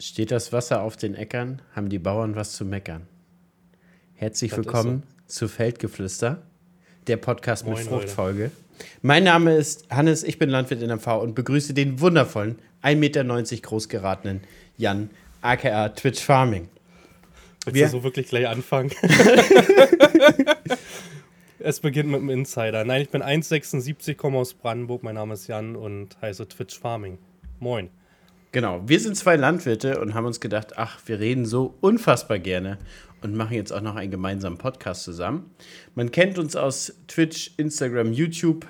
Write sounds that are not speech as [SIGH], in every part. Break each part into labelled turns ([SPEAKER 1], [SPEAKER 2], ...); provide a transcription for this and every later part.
[SPEAKER 1] Steht das Wasser auf den Äckern, haben die Bauern was zu meckern. Herzlich
[SPEAKER 2] Das
[SPEAKER 1] willkommen zu Feldgeflüster, der Podcast mit
[SPEAKER 2] Moin,
[SPEAKER 1] Fruchtfolge. Mein Name ist Hannes, ich bin Landwirt in MV und begrüße den wundervollen, 1,90 Meter groß geratenen Jan, aka Twitch Farming.
[SPEAKER 2] Willst
[SPEAKER 1] Wir-
[SPEAKER 2] du so wirklich gleich anfangen? [LAUGHS] es beginnt mit einem Insider. Nein, ich bin 1,76, komme aus Brandenburg. Mein Name ist Jan und heiße Twitch Farming. Moin.
[SPEAKER 1] Genau, wir sind zwei Landwirte und haben uns gedacht, ach, wir reden so unfassbar gerne und machen jetzt auch noch einen gemeinsamen Podcast zusammen. Man kennt uns aus Twitch, Instagram, YouTube,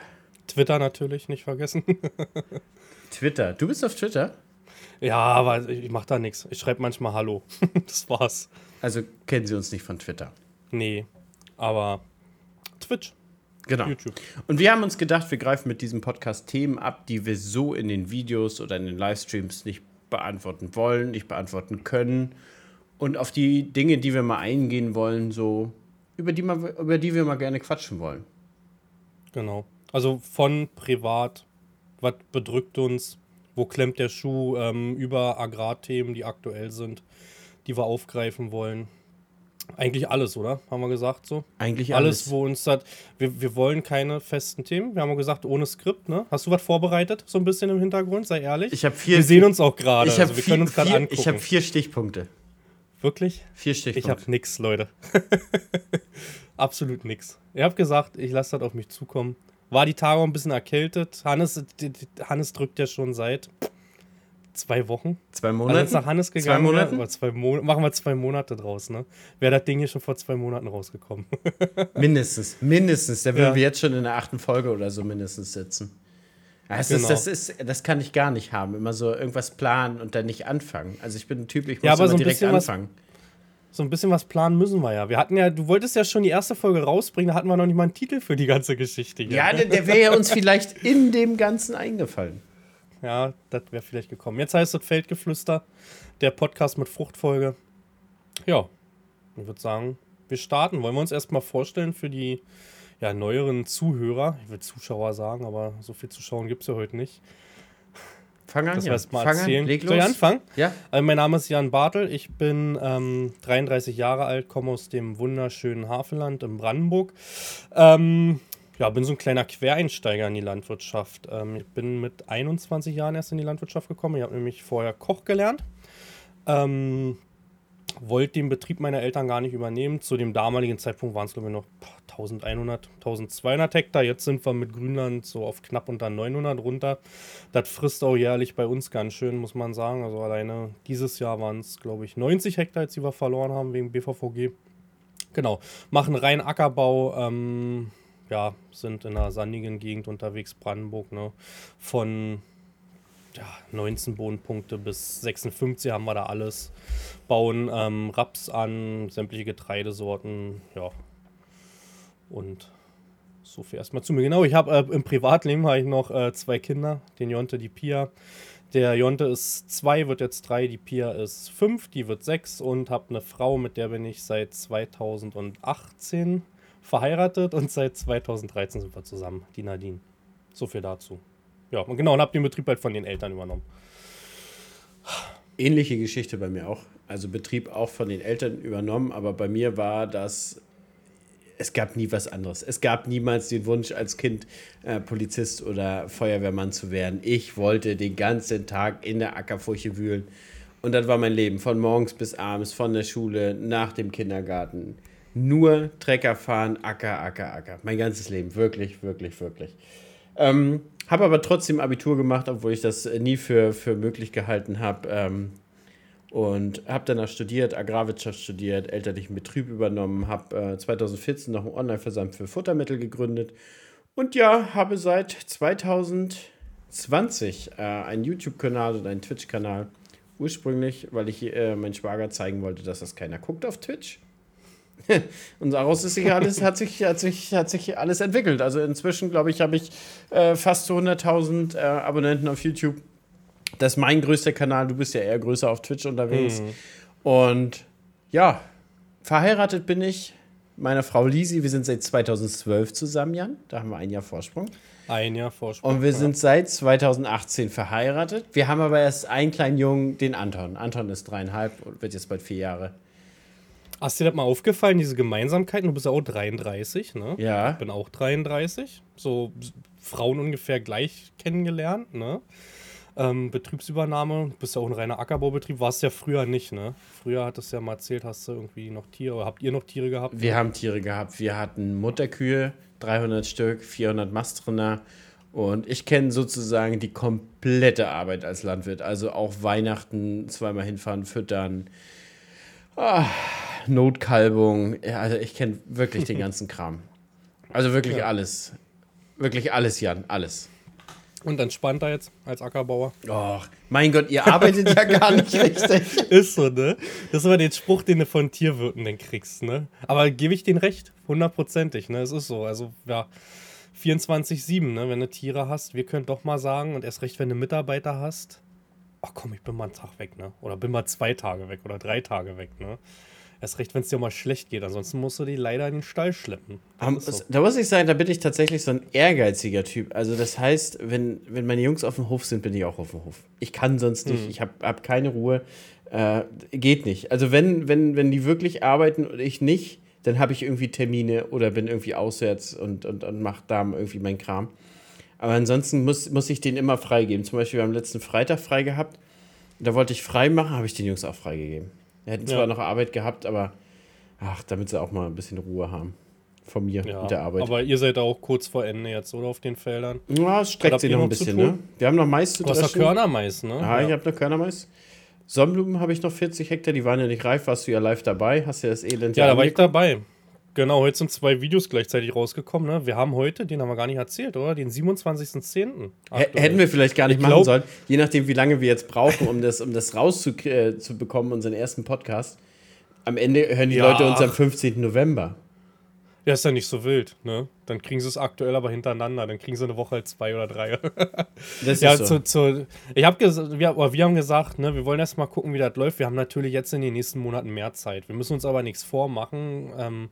[SPEAKER 2] Twitter natürlich, nicht vergessen. [LAUGHS]
[SPEAKER 1] Twitter. Du bist auf Twitter?
[SPEAKER 2] ja, aber ich, mache da nichts. Ich schreibe manchmal Hallo. [LAUGHS] das war's.
[SPEAKER 1] Also kennen Sie uns nicht von Twitter.
[SPEAKER 2] Nee, aber Twitch,
[SPEAKER 1] Genau.
[SPEAKER 2] YouTube.
[SPEAKER 1] Und wir haben uns gedacht, wir greifen mit diesem Podcast Themen ab, die wir so in den Videos oder in den Livestreams nicht beantworten wollen, nicht beantworten können. Und auf die Dinge, die wir mal eingehen wollen, so über die, mal, über die wir mal gerne quatschen wollen.
[SPEAKER 2] Genau. Also von privat, was bedrückt uns, wo klemmt der Schuh, ähm, über Agrarthemen, die aktuell sind, die wir aufgreifen wollen. Eigentlich alles, oder? Haben wir gesagt so?
[SPEAKER 1] Eigentlich
[SPEAKER 2] Alles,
[SPEAKER 1] alles.
[SPEAKER 2] wo uns das. Wir, wir wollen keine festen Themen. Wir haben gesagt, ohne Skript, ne? Hast du was vorbereitet, so ein bisschen im Hintergrund? Sei ehrlich.
[SPEAKER 1] Ich habe vier,
[SPEAKER 2] wir sehen uns auch gerade.
[SPEAKER 1] ich
[SPEAKER 2] Also wir
[SPEAKER 1] vier,
[SPEAKER 2] können uns gerade angucken.
[SPEAKER 1] ich hab vier Stichpunkte.
[SPEAKER 2] Wirklich?
[SPEAKER 1] Vier
[SPEAKER 2] Ich
[SPEAKER 1] Stichpunkte.
[SPEAKER 2] habe nix, Leute. [LAUGHS] Absolut nix. Ihr habt gesagt, ich lasse das auf mich zukommen. War die Tage auch ein bisschen erkältet. Hannes, Hannes drückt ja schon seit zwei Wochen.
[SPEAKER 1] Zwei
[SPEAKER 2] Also
[SPEAKER 1] Monate.
[SPEAKER 2] jetzt nach Hannes gegangen.
[SPEAKER 1] Zwei
[SPEAKER 2] wäre,
[SPEAKER 1] Monaten?
[SPEAKER 2] oder zwei Mon machen wir zwei Monate draus, ne? Wäre das Ding hier schon vor zwei Monaten rausgekommen. [LAUGHS]
[SPEAKER 1] Mindestens, mindestens. Da würden
[SPEAKER 2] Ja.
[SPEAKER 1] wir jetzt schon in der achten Folge oder so mindestens sitzen. Das,
[SPEAKER 2] Genau.
[SPEAKER 1] ist, das, ist, das kann ich gar nicht haben. Immer so irgendwas planen und dann nicht anfangen. Also ich bin ein Typ, ich muss
[SPEAKER 2] Ja, aber
[SPEAKER 1] immer
[SPEAKER 2] so ein
[SPEAKER 1] direkt
[SPEAKER 2] bisschen was-
[SPEAKER 1] anfangen.
[SPEAKER 2] so ein bisschen was planen müssen wir ja. Wir hatten ja, du wolltest ja schon die erste Folge rausbringen, da hatten wir noch nicht mal einen Titel für die ganze Geschichte hier.
[SPEAKER 1] Ja, der, der wäre ja uns [LAUGHS] vielleicht in dem Ganzen eingefallen.
[SPEAKER 2] Ja, das wäre vielleicht gekommen. Jetzt heißt es Feldgeflüster, der Podcast mit Fruchtfolge. Ja, ich würde sagen, wir starten. Wollen wir uns erstmal vorstellen für die ja, neueren Zuhörer? Ich will Zuschauer sagen, aber so viel Zuschauer gibt es ja heute nicht.
[SPEAKER 1] Fang an,
[SPEAKER 2] Das
[SPEAKER 1] ja.
[SPEAKER 2] mal
[SPEAKER 1] Fang an,
[SPEAKER 2] erzählen.
[SPEAKER 1] leg
[SPEAKER 2] Soll ich
[SPEAKER 1] los.
[SPEAKER 2] anfangen?
[SPEAKER 1] Ja,
[SPEAKER 2] Also mein Name ist Jan Bartel, ich bin ähm, 33 Jahre alt, komme aus dem wunderschönen Havelland in Brandenburg. Ähm, ja, bin so ein kleiner Quereinsteiger in die Landwirtschaft. Ähm, ich bin mit 21 Jahren erst in die Landwirtschaft gekommen. Ich habe nämlich vorher Koch gelernt. Ähm, wollte den Betrieb meiner Eltern gar nicht übernehmen. Zu dem damaligen Zeitpunkt waren es, glaube ich, noch boah, 1100, 1200 Hektar. Jetzt sind wir mit Grünland so auf knapp unter 900 runter. Das frisst auch jährlich bei uns ganz schön, muss man sagen. Also alleine dieses Jahr waren es, glaube ich, 90 Hektar, die wir verloren haben wegen BVVG. Genau, machen rein Ackerbau, ähm, ja, sind in einer sandigen Gegend unterwegs, Brandenburg, ne? Von ja, 19 Bodenpunkte bis 56 haben wir da alles. Bauen ähm, Raps an, sämtliche Getreidesorten, ja. Und so viel erstmal zu mir. Genau, ich habe äh, im Privatleben habe ich noch äh, zwei Kinder, den Jonte, die Pia. Der Jonte ist zwei, wird jetzt drei, die Pia ist fünf, die wird sechs und habe eine Frau, mit der bin ich seit 2018 verheiratet und seit 2013 sind wir zusammen, die Nadine. So viel dazu. Ja, und genau, und habe den Betrieb halt von den Eltern übernommen.
[SPEAKER 1] ähnliche Geschichte bei mir auch. Also Betrieb auch von den Eltern übernommen, aber bei mir war das, es gab nie was anderes. Es gab niemals den Wunsch, als Kind äh, Polizist oder Feuerwehrmann zu werden. Ich wollte den ganzen Tag in der Ackerfurche wühlen. Und das war mein Leben, von morgens bis abends, von der Schule, nach dem Kindergarten. Nur Trecker fahren, Acker, Acker, Acker. Mein ganzes Leben, wirklich, wirklich, wirklich. Ähm, habe aber trotzdem Abitur gemacht, obwohl ich das äh, nie für, für möglich gehalten habe. Ähm, und habe danach studiert, Agrarwirtschaft studiert, elterlichen Betrieb übernommen, habe äh, 2014 noch einen Online-Versand für Futtermittel gegründet und ja, habe seit 2020 äh, einen YouTube-Kanal und einen Twitch-Kanal. Ursprünglich, weil ich äh, meinen Schwager zeigen wollte, dass das keiner guckt auf Twitch. [LAUGHS] Und daraus ist sich alles, hat, sich, hat, sich, hat sich alles entwickelt. Also inzwischen, glaube ich, habe ich äh, fast zu 100.000 äh, Abonnenten auf YouTube. Das ist mein größter Kanal. Du bist ja eher größer auf Twitch unterwegs. Und ja, verheiratet bin ich meiner Frau Lisi. Wir sind seit 2012 zusammen, Jan. Da haben wir ein Jahr Vorsprung.
[SPEAKER 2] Ein Jahr Vorsprung.
[SPEAKER 1] Und wir sind seit 2018 verheiratet. Wir haben aber erst einen kleinen Jungen, den Anton. Anton ist dreieinhalb und wird jetzt bald vier Jahre.
[SPEAKER 2] Hast dir das mal aufgefallen, diese Gemeinsamkeiten? Du bist ja auch 33, ne?
[SPEAKER 1] Ja.
[SPEAKER 2] Ich bin auch 33. So Frauen ungefähr gleich kennengelernt, ne? Ähm, Betriebsübernahme, bist ja auch ein reiner Ackerbaubetrieb, warst ja früher nicht, ne? Früher hattest du ja mal erzählt, hast du irgendwie noch Tiere, oder habt ihr noch Tiere gehabt?
[SPEAKER 1] Wir haben Tiere gehabt. Wir hatten Mutterkühe, 300 Stück, 400 Mastrinder. Und ich kenne sozusagen die komplette Arbeit als Landwirt. Also auch Weihnachten zweimal hinfahren, füttern, ah, Notkalbung. Ja, also ich kenne wirklich den ganzen [LAUGHS] Kram. Also wirklich
[SPEAKER 2] Ja.
[SPEAKER 1] alles. Wirklich alles, Jan, alles.
[SPEAKER 2] Und entspannter jetzt als Ackerbauer?
[SPEAKER 1] Och, mein Gott, ihr arbeitet ja gar nicht [LAUGHS] richtig.
[SPEAKER 2] Ist so, ne? Das ist immer den Spruch, den du von Tierwirten dann kriegst, ne? Aber gebe ich den recht, hundertprozentig, ne? Es ist so. Also, ja, 24-7, ne? Wenn du Tiere hast, wir können doch mal sagen, und erst recht, wenn du Mitarbeiter hast, ach komm, ich bin mal einen Tag weg, ne? Oder bin mal zwei Tage weg oder drei Tage weg, ne? Erst recht, wenn es dir mal schlecht geht, ansonsten musst du die leider in den Stall schleppen.
[SPEAKER 1] Um,
[SPEAKER 2] so.
[SPEAKER 1] Da muss ich sagen, da bin ich tatsächlich so ein ehrgeiziger Typ. Also das heißt, wenn, wenn meine Jungs auf dem Hof sind, bin ich auch auf dem Hof. Ich kann sonst nicht, ich habe hab keine Ruhe. Äh, geht nicht. Also wenn, wenn, wenn die wirklich arbeiten und ich nicht, dann habe ich irgendwie Termine oder bin irgendwie auswärts und, und, und mache da irgendwie meinen Kram. Aber ansonsten muss, muss ich den immer freigeben. Zum Beispiel, wir haben letzten Freitag frei gehabt. Da wollte ich frei machen, habe ich den Jungs auch freigegeben. Wir hätten zwar
[SPEAKER 2] Ja.
[SPEAKER 1] noch Arbeit gehabt, aber ach, damit sie auch mal ein bisschen Ruhe haben. Von mir
[SPEAKER 2] Ja,
[SPEAKER 1] mit der Arbeit.
[SPEAKER 2] aber ihr seid auch kurz vor Ende jetzt, oder? Auf den Feldern.
[SPEAKER 1] Ja, es streckt sich noch ein
[SPEAKER 2] noch
[SPEAKER 1] bisschen, ne? Wir haben noch Mais zu
[SPEAKER 2] Du hast
[SPEAKER 1] dreschen.
[SPEAKER 2] Körnermais, ne?
[SPEAKER 1] Ah, ich habe noch Körnermais. Sonnenblumen habe ich noch 40 Hektar, die waren ja nicht reif. Warst du ja live dabei? Hast ja das Elend
[SPEAKER 2] Ja, da war ich dabei. Genau, heute sind zwei Videos gleichzeitig rausgekommen. Ne? Wir haben heute, den haben wir gar nicht erzählt, oder? Den 27.10.
[SPEAKER 1] H- Hätten wir vielleicht gar nicht
[SPEAKER 2] Ich
[SPEAKER 1] machen
[SPEAKER 2] glaub-
[SPEAKER 1] sollen. Je nachdem, wie lange wir jetzt brauchen, um das, um das rauszubekommen, äh, unseren ersten Podcast. Am Ende hören die
[SPEAKER 2] Ja.
[SPEAKER 1] Leute uns am 15. November.
[SPEAKER 2] Ja, ist ja nicht so wild, ne? Dann kriegen sie es aktuell aber hintereinander. Dann kriegen sie eine Woche halt zwei oder drei. [LAUGHS]
[SPEAKER 1] Das
[SPEAKER 2] ja,
[SPEAKER 1] ist so.
[SPEAKER 2] zu, zu, ich gesagt, wir, oder wir haben gesagt, ne, wir wollen erst mal gucken, wie das läuft. Wir haben natürlich jetzt in den nächsten Monaten mehr Zeit. Wir müssen uns aber nichts vormachen. Ähm,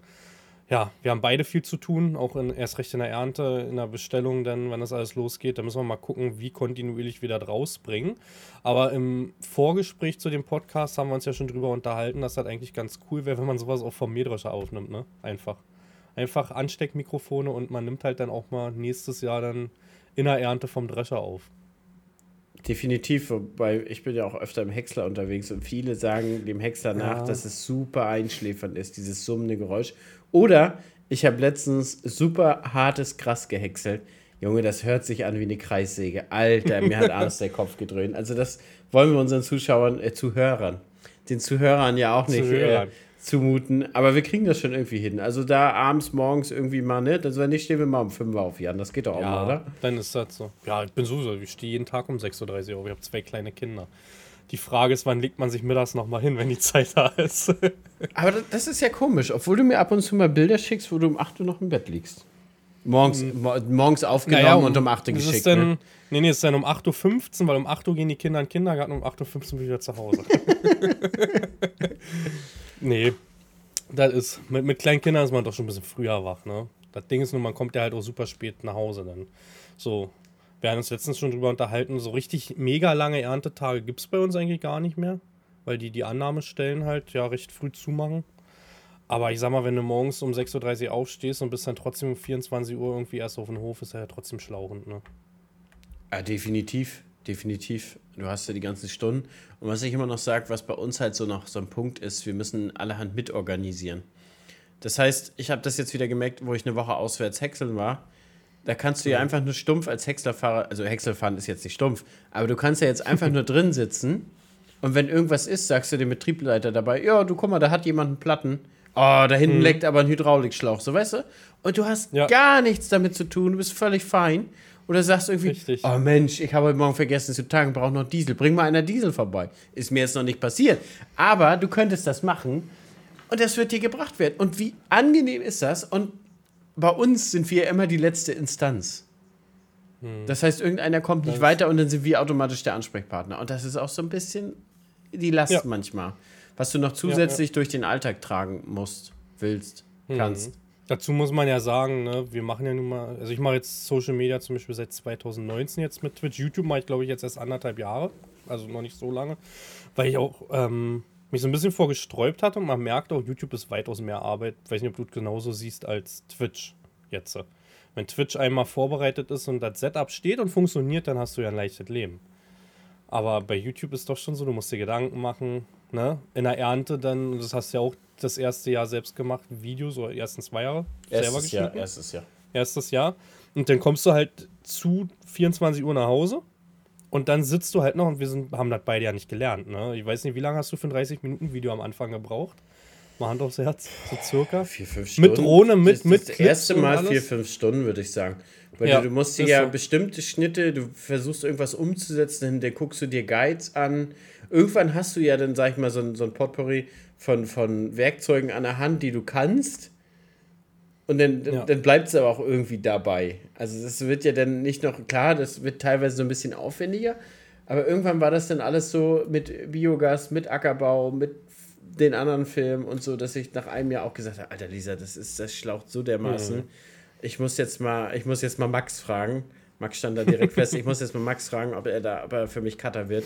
[SPEAKER 2] ja, wir haben beide viel zu tun, auch in, erst recht in der Ernte, in der Bestellung, dann, wenn das alles losgeht, da müssen wir mal gucken, wie kontinuierlich wir das rausbringen. Aber im Vorgespräch zu dem Podcast haben wir uns ja schon drüber unterhalten, dass das eigentlich ganz cool wäre, wenn man sowas auch vom Mähdrescher aufnimmt, ne? Einfach. Einfach Ansteckmikrofone und man nimmt halt dann auch mal nächstes Jahr dann in der Ernte vom Drescher auf.
[SPEAKER 1] Definitiv, wobei ich bin ja auch öfter im Häcksler unterwegs und viele sagen dem Häcksler nach,
[SPEAKER 2] Ja.
[SPEAKER 1] dass es super einschläfernd ist, dieses summende Geräusch. Oder ich habe letztens super hartes Gras gehäckselt. Junge, das hört sich an wie eine Kreissäge. Alter, mir hat [LAUGHS] abends der Kopf gedröhnt. Also das wollen wir unseren Zuschauern, äh, Zuhörern, den Zuhörern ja auch nicht äh. Zumuten. Aber wir kriegen das schon irgendwie hin. Also da abends, morgens irgendwie mal, ne? Also wenn nicht, stehen wir mal um 5 Uhr auf, Jan. Das geht doch auch mal, oder?
[SPEAKER 2] dann ist das so. Ja, ich bin sowieso, ich stehe jeden Tag um 6.30 Uhr auf. Ich habe zwei kleine Kinder. Die Frage ist, wann legt man sich mittags nochmal hin, wenn die [LAUGHS] Zeit da ist?
[SPEAKER 1] Aber das, ist ja komisch, obwohl du mir ab und zu mal Bilder schickst, wo du um 8 Uhr noch im Bett liegst. Morgens, mo morgens aufgenommen und um 8 Uhr geschickt.
[SPEAKER 2] Ist dann,
[SPEAKER 1] ne?
[SPEAKER 2] Nee, nee, es ist dann um 8.15 Uhr, weil um 8 Uhr gehen die Kinder in den Kindergarten und um 8.15 Uhr wieder zu Hause. [LAUGHS] nee, das ist, mit, mit kleinen Kindern ist man doch schon ein bisschen früher wach, ne? Das Ding ist nur, man kommt ja halt auch super spät nach Hause dann. So, wir haben uns letztens schon drüber unterhalten, so richtig mega lange Erntetage gibt es bei uns eigentlich gar nicht mehr, weil die die Annahmestellen halt ja recht früh zumachen. Aber ich sag mal, wenn du morgens um 6.30 Uhr aufstehst und bist dann trotzdem um 24 Uhr irgendwie erst auf dem Hof, ist ja trotzdem schlauchend, ne?
[SPEAKER 1] Ja, definitiv. Definitiv. Du hast ja die ganzen Stunden. Und was ich immer noch sage, was bei uns halt so noch so ein Punkt ist, wir müssen allerhand mitorganisieren. Das heißt, ich habe das jetzt wieder gemerkt, wo ich eine Woche auswärts häckseln war. Da kannst du ja einfach nur stumpf als Häckslerfahrer, also Häckselfahren ist jetzt nicht stumpf, aber du kannst ja jetzt einfach nur drin sitzen und wenn irgendwas ist, sagst du dem Betriebsleiter dabei, ja, du guck mal, da hat jemand einen Platten. Oh, da hinten leckt aber ein Hydraulikschlauch, so weißt du? Und du hast
[SPEAKER 2] Ja.
[SPEAKER 1] gar nichts damit zu tun, du bist völlig fein. Oder sagst irgendwie,
[SPEAKER 2] Richtig.
[SPEAKER 1] oh Mensch, ich habe heute Morgen vergessen zu tanken, brauche noch Diesel. Bring mal einer Diesel vorbei. Ist mir jetzt noch nicht passiert. Aber du könntest das machen und das wird dir gebracht werden. Und wie angenehm ist das? Und bei uns sind wir immer die letzte Instanz. Das heißt, irgendeiner kommt nicht
[SPEAKER 2] Das-
[SPEAKER 1] weiter und dann sind wir automatisch der Ansprechpartner. Und das ist auch so ein bisschen die Last
[SPEAKER 2] Ja.
[SPEAKER 1] manchmal, was du noch zusätzlich durch den Alltag tragen musst, willst. hm. kannst.
[SPEAKER 2] Dazu muss man ja sagen, ne, wir machen ja nun mal, also ich mache jetzt Social Media zum Beispiel seit 2019 jetzt mit Twitch. YouTube mache ich glaube ich jetzt erst anderthalb Jahre, also noch nicht so lange, weil ich auch ähm, mich so ein bisschen vorgesträubt hatte und man merkt auch, YouTube ist weitaus mehr Arbeit. Ich weiß nicht, ob du es genauso siehst als Twitch jetzt. Wenn Twitch einmal vorbereitet ist und das Setup steht und funktioniert, dann hast du ja ein leichtes Leben. Aber bei YouTube ist doch schon so, du musst dir Gedanken machen, ne? In der Ernte dann, das hast du ja auch das erste Jahr selbst gemacht, Videos oder ersten zwei Jahre
[SPEAKER 1] erstes selber geschnitten. Jahr, erstes Jahr.
[SPEAKER 2] Erstes Jahr. Und dann kommst du halt zu 24 Uhr nach Hause und dann sitzt du halt noch und wir sind, haben das beide ja nicht gelernt. Ne? Ich weiß nicht, wie lange hast du für ein 30-Minuten-Video am Anfang gebraucht? Mal Hand aufs Herz, so circa.
[SPEAKER 1] Vier, fünf Stunden.
[SPEAKER 2] Mit Drohne, mit,
[SPEAKER 1] das,
[SPEAKER 2] mit
[SPEAKER 1] Das erste Mal vier, fünf Stunden, würde ich sagen. Weil ja, du, du musst dir ja so. bestimmte Schnitte, du versuchst irgendwas umzusetzen, dann guckst du dir Guides an. Irgendwann hast du ja dann, sag ich mal, so ein, so ein Potpourri von, von Werkzeugen an der Hand, die du kannst. Und dann, ja. dann bleibt es aber auch irgendwie dabei. Also das wird ja dann nicht noch, klar, das wird teilweise so ein bisschen aufwendiger, aber irgendwann war das dann alles so mit Biogas, mit Ackerbau, mit den anderen Filmen und so, dass ich nach einem Jahr auch gesagt habe, Alter Lisa, das ist, das schlaucht so dermaßen. Mhm. Ich muss jetzt mal, ich muss jetzt mal Max fragen. Max stand da direkt fest. Ich muss jetzt mal Max fragen, ob er da, ob er für mich Cutter wird.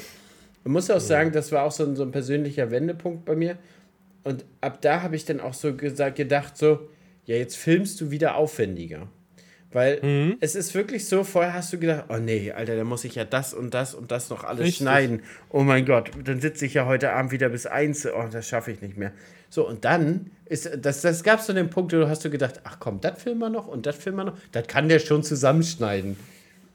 [SPEAKER 1] Ich muss auch mhm. sagen, das war auch so ein, so ein persönlicher Wendepunkt bei mir. Und ab da habe ich dann auch so gesagt, gedacht, so, ja, jetzt filmst du wieder aufwendiger. Weil mhm. es ist wirklich so, vorher hast du gedacht, oh nee, Alter, da muss ich ja das und das und das noch alles Richtig. schneiden. Oh mein Gott, dann sitze ich ja heute Abend wieder bis eins. Oh, das schaffe ich nicht mehr. So, und dann ist, das, das gab es so den Punkt, wo du hast du gedacht, ach komm, das filmen wir noch und das filmen wir noch. Das kann der schon zusammenschneiden.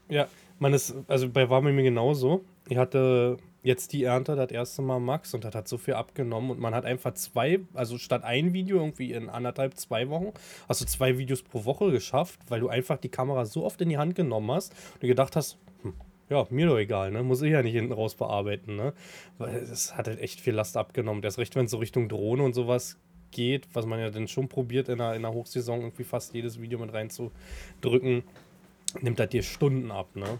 [SPEAKER 2] Ja, man ist, also bei war mir genauso. Ich hatte jetzt die Ernte das erste Mal Max und das hat so viel abgenommen und man hat einfach zwei, also statt ein Video irgendwie in anderthalb, zwei Wochen, hast du zwei Videos pro Woche geschafft, weil du einfach die Kamera so oft in die Hand genommen hast und gedacht hast, hm, ja, mir doch egal, ne? Muss ich ja nicht hinten raus bearbeiten, ne? Weil es hat halt echt viel Last abgenommen. Das recht, wenn es so Richtung Drohne und sowas geht, was man ja dann schon probiert, in der, in der Hochsaison irgendwie fast jedes Video mit reinzudrücken, nimmt das dir Stunden ab, ne?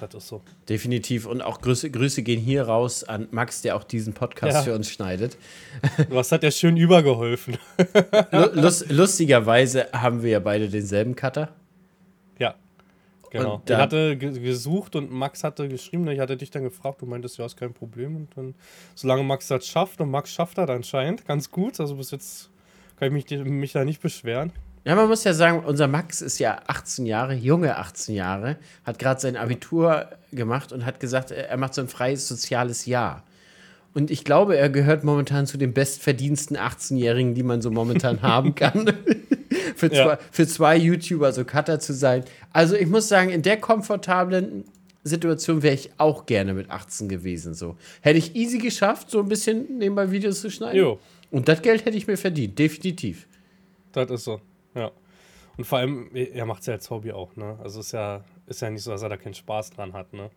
[SPEAKER 2] Das ist so.
[SPEAKER 1] Definitiv. Und auch Grüße, Grüße gehen hier raus an Max, der auch diesen Podcast ja. für uns schneidet.
[SPEAKER 2] Was hat der schön übergeholfen? [LAUGHS]
[SPEAKER 1] Lust, lustigerweise haben wir ja beide denselben Cutter.
[SPEAKER 2] Ja. Genau. Ich hatte gesucht und Max hatte geschrieben, ich hatte dich dann gefragt, du meintest, ja, ist kein Problem. Und dann, solange Max das schafft, und Max schafft das anscheinend ganz gut, also bis jetzt kann ich mich, mich da nicht beschweren.
[SPEAKER 1] Ja, man muss ja sagen, unser Max ist ja 18 Jahre, junge 18 Jahre, hat gerade sein Abitur gemacht und hat gesagt, er macht so ein freies soziales Jahr. Und ich glaube, er gehört momentan zu den bestverdiensten 18-Jährigen, die man so momentan [LAUGHS] haben kann. [LAUGHS] für, ja. zwei, für zwei YouTuber so Cutter zu sein. Also ich muss sagen, in der komfortablen Situation wäre ich auch gerne mit 18 gewesen. So. Hätte ich easy geschafft, so ein bisschen nebenbei Videos zu schneiden. Jo. Und das Geld hätte ich mir verdient, definitiv.
[SPEAKER 2] Das ist so. Ja. Und vor allem, er macht es ja als Hobby auch, ne? Also ist ja, ist ja nicht so, dass er da keinen Spaß dran hat, ne?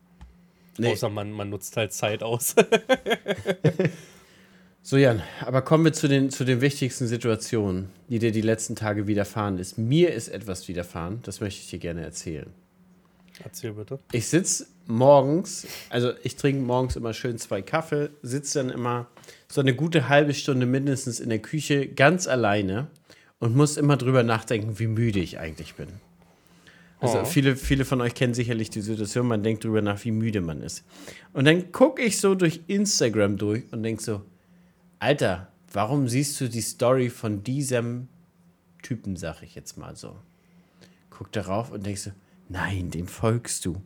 [SPEAKER 2] Nee. Außer man, man nutzt halt Zeit aus. [LAUGHS]
[SPEAKER 1] so, Jan, aber kommen wir zu den, zu den wichtigsten Situationen, die dir die letzten Tage widerfahren ist. Mir ist etwas widerfahren, das möchte ich dir gerne erzählen.
[SPEAKER 2] Erzähl bitte.
[SPEAKER 1] Ich sitze morgens, also ich trinke morgens immer schön zwei Kaffee, sitze dann immer so eine gute halbe Stunde mindestens in der Küche ganz alleine und muss immer drüber nachdenken, wie müde ich eigentlich bin. Also oh. viele, viele von euch kennen sicherlich die Situation, man denkt drüber nach, wie müde man ist. Und dann gucke ich so durch Instagram durch und denke so, Alter, warum siehst du die Story von diesem Typen, sag ich jetzt mal so. Guck darauf und denkst so, nein, dem folgst du.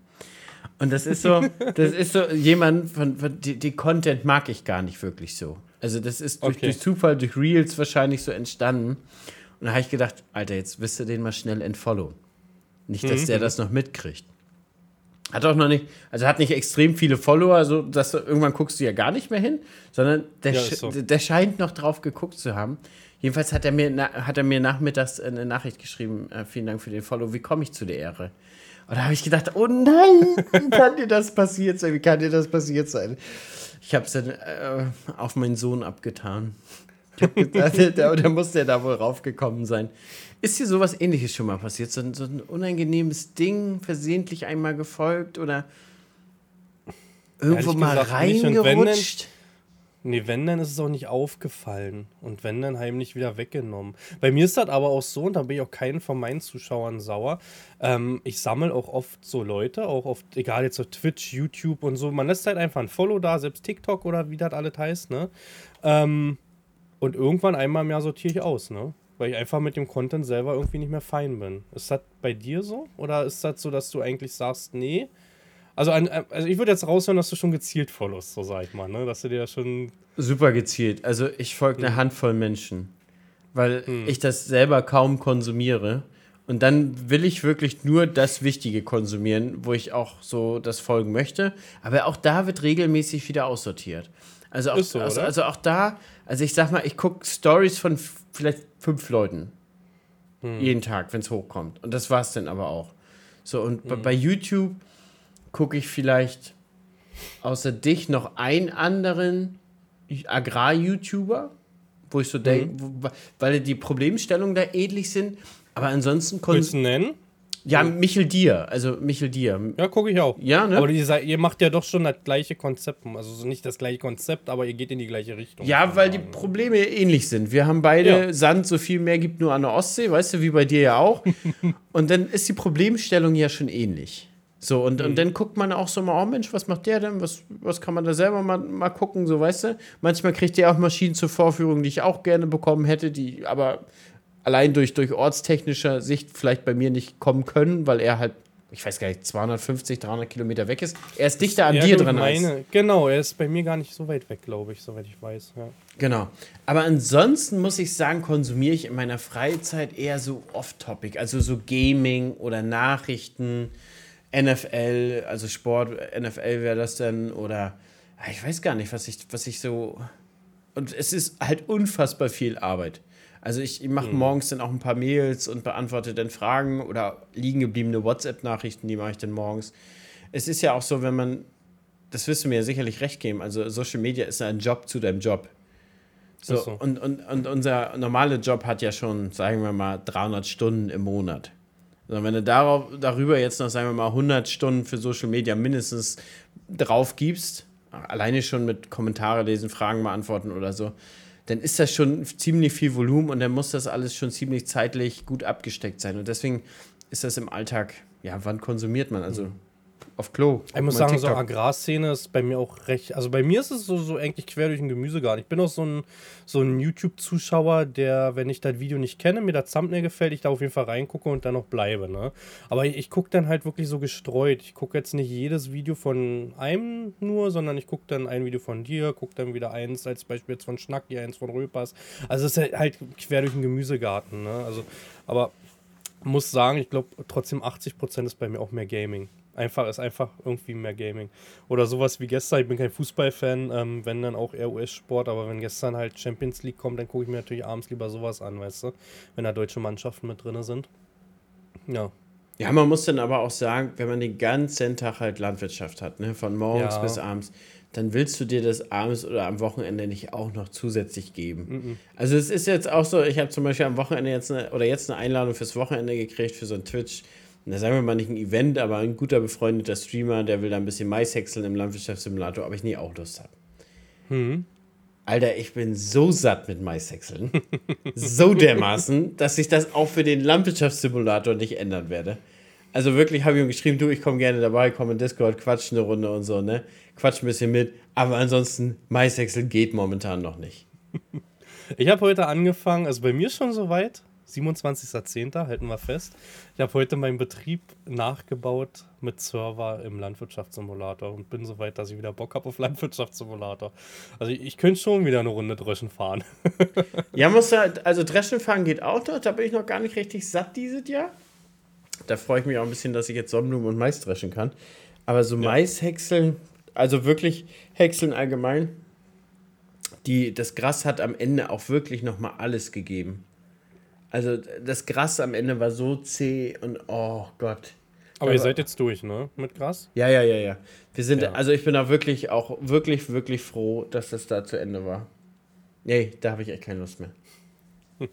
[SPEAKER 1] Und das ist so, [LAUGHS] das ist so jemand, von, von die, die, Content mag ich gar nicht wirklich so. Also das ist durch, okay. durch Zufall, durch Reels wahrscheinlich so entstanden. Und da habe ich gedacht, Alter, jetzt wirst du den mal schnell entfollowen. Nicht, dass mhm. der das noch mitkriegt. Hat auch noch nicht, also hat nicht extrem viele Follower, also dass du, irgendwann guckst du ja gar nicht mehr hin, sondern der, ja, so. der scheint noch drauf geguckt zu haben. Jedenfalls hat er mir, hat er mir nachmittags eine Nachricht geschrieben, äh, vielen Dank für den Follow, wie komme ich zu der Ehre? Und da habe ich gedacht, oh nein, wie kann dir das passiert sein? Wie kann dir das passiert sein? Ich habe es dann äh, auf meinen Sohn abgetan. Gedacht, da, da muss der da wohl raufgekommen sein. Ist hier sowas ähnliches schon mal passiert? So, so ein unangenehmes Ding, versehentlich einmal gefolgt oder irgendwo mal reingerutscht?
[SPEAKER 2] Nee, wenn, dann ist es auch nicht aufgefallen. Und wenn, dann heimlich wieder weggenommen. Bei mir ist das aber auch so, und da bin ich auch keinen von meinen Zuschauern sauer. Ähm, ich sammle auch oft so Leute, auch oft, egal jetzt auf Twitch, YouTube und so. Man lässt halt einfach ein Follow da, selbst TikTok oder wie das alles heißt, ne? Ähm, und irgendwann einmal im Jahr sortiere ich aus, ne? Weil ich einfach mit dem Content selber irgendwie nicht mehr fein bin. Ist das bei dir so? Oder ist das so, dass du eigentlich sagst, nee, also, ein, also ich würde jetzt raushören, dass du schon gezielt followst, so sag ich mal, ne? Dass du dir ja schon.
[SPEAKER 1] Super gezielt. Also ich folge eine hm. Handvoll Menschen, weil hm. ich das selber kaum konsumiere. Und dann will ich wirklich nur das Wichtige konsumieren, wo ich auch so das folgen möchte. Aber auch da wird regelmäßig wieder aussortiert. Also auch, so, also, also, auch da, also ich sag mal, ich gucke Stories von vielleicht fünf Leuten. Hm. Jeden Tag, wenn es hochkommt. Und das war es dann aber auch. So, und hm. bei YouTube gucke ich vielleicht außer dich noch einen anderen Agrar-YouTuber, wo ich so mhm. denke, weil die Problemstellungen da ähnlich sind. Aber ansonsten
[SPEAKER 2] Willst du nennen?
[SPEAKER 1] Ja, Michel Dier, also Michel Dier.
[SPEAKER 2] Ja, gucke ich auch.
[SPEAKER 1] Ja, ne?
[SPEAKER 2] Aber ihr, ihr macht ja doch schon das gleiche Konzept. Also nicht das gleiche Konzept, aber ihr geht in die gleiche Richtung.
[SPEAKER 1] Ja, weil die Probleme ähnlich sind. Wir haben beide ja. Sand, so viel mehr gibt nur an der Ostsee, weißt du, wie bei dir ja auch. [LAUGHS] Und dann ist die Problemstellung ja schon ähnlich. So, und, mhm. und dann guckt man auch so mal, oh Mensch, was macht der denn? Was, was kann man da selber mal, mal gucken, so weißt du? Manchmal kriegt der auch Maschinen zur Vorführung, die ich auch gerne bekommen hätte, die aber allein durch, durch ortstechnischer Sicht vielleicht bei mir nicht kommen können, weil er halt, ich weiß gar nicht, 250, 300 Kilometer weg ist. Er ist dichter an dir dran.
[SPEAKER 2] Meine, genau, er ist bei mir gar nicht so weit weg, glaube ich, soweit ich weiß. Ja.
[SPEAKER 1] Genau. Aber ansonsten muss ich sagen, konsumiere ich in meiner Freizeit eher so off-topic, also so Gaming oder Nachrichten NFL, also Sport, NFL wäre das dann oder ich weiß gar nicht, was ich, was ich so. Und es ist halt unfassbar viel Arbeit. Also ich, mache mhm. morgens dann auch ein paar Mails und beantworte dann Fragen oder liegen gebliebene WhatsApp-Nachrichten, die mache ich dann morgens. Es ist ja auch so, wenn man, das wirst du mir ja sicherlich recht geben, also Social Media ist ein Job zu deinem Job. So, so. Und, und, und unser normaler Job hat ja schon, sagen wir mal, 300 Stunden im Monat. Sondern wenn du darauf, darüber jetzt noch, sagen wir mal, 100 Stunden für Social Media mindestens drauf gibst, alleine schon mit Kommentare lesen, Fragen beantworten oder so, dann ist das schon ziemlich viel Volumen und dann muss das alles schon ziemlich zeitlich gut abgesteckt sein. Und deswegen ist das im Alltag, ja, wann konsumiert man? Also mhm auf Klo.
[SPEAKER 2] Ich muss sagen, TikTok. so Agrarszene ist bei mir auch recht. Also bei mir ist es so, so eigentlich quer durch den Gemüsegarten. Ich bin auch so ein, so ein YouTube-Zuschauer, der, wenn ich das Video nicht kenne, mir das Thumbnail gefällt, ich da auf jeden Fall reingucke und dann noch bleibe. Ne? Aber ich, ich gucke dann halt wirklich so gestreut. Ich gucke jetzt nicht jedes Video von einem nur, sondern ich gucke dann ein Video von dir, gucke dann wieder eins als Beispiel jetzt von Schnacki, eins von Röpers. Also es ist halt quer durch den Gemüsegarten. Ne? Also, aber muss sagen, ich glaube trotzdem 80% ist bei mir auch mehr Gaming. Einfach ist einfach irgendwie mehr Gaming. Oder sowas wie gestern, ich bin kein Fußballfan, ähm, wenn dann auch eher US-Sport, aber wenn gestern halt Champions League kommt, dann gucke ich mir natürlich abends lieber sowas an, weißt du? Wenn da deutsche Mannschaften mit drin sind. Ja.
[SPEAKER 1] Ja, man muss dann aber auch sagen, wenn man den ganzen Tag halt Landwirtschaft hat, ne, von morgens ja. bis abends, dann willst du dir das abends oder am Wochenende nicht auch noch zusätzlich geben. Mm -mm. Also es ist jetzt auch so, ich habe zum Beispiel am Wochenende jetzt eine, oder jetzt eine Einladung fürs Wochenende gekriegt für so ein Twitch na, sagen wir mal nicht ein Event, aber ein guter befreundeter Streamer, der will da ein bisschen Mais häckseln im Landwirtschaftssimulator, aber ich nie auch Lust habe. Hm. Alter, ich bin so satt mit Maishäckseln. [LAUGHS] so dermaßen, dass ich das auch für den Landwirtschaftssimulator nicht ändern werde. Also wirklich habe ich ihm geschrieben, du, ich komme gerne dabei, komme in Discord, quatsch eine Runde und so, ne? Quatsch ein bisschen mit. Aber ansonsten, Maishäckseln geht momentan noch nicht. [LAUGHS]
[SPEAKER 2] Ich habe heute angefangen, also bei mir ist schon soweit. 27.10. halten wir fest. Ich habe heute meinen Betrieb nachgebaut mit Server im Landwirtschaftssimulator und bin so weit, dass ich wieder Bock habe auf Landwirtschaftssimulator. Also ich, ich könnte schon wieder eine Runde Dreschen fahren. [LAUGHS]
[SPEAKER 1] ja, muss ja, also Dreschen fahren geht auch noch. Da bin ich noch gar nicht richtig satt dieses Jahr. Da freue ich mich auch ein bisschen, dass ich jetzt Sonnenblumen und Mais dreschen kann. Aber so ja. Mais häckseln, also wirklich häckseln allgemein, die, das Gras hat am Ende auch wirklich nochmal alles gegeben. Also das Gras am Ende war so zäh und oh Gott.
[SPEAKER 2] Aber ihr seid jetzt durch, ne? Mit Gras?
[SPEAKER 1] Ja, ja, ja, ja. Wir sind, ja. also ich bin da wirklich auch wirklich, wirklich froh, dass das da zu Ende war. Nee, da habe ich echt keine Lust mehr. [LAUGHS]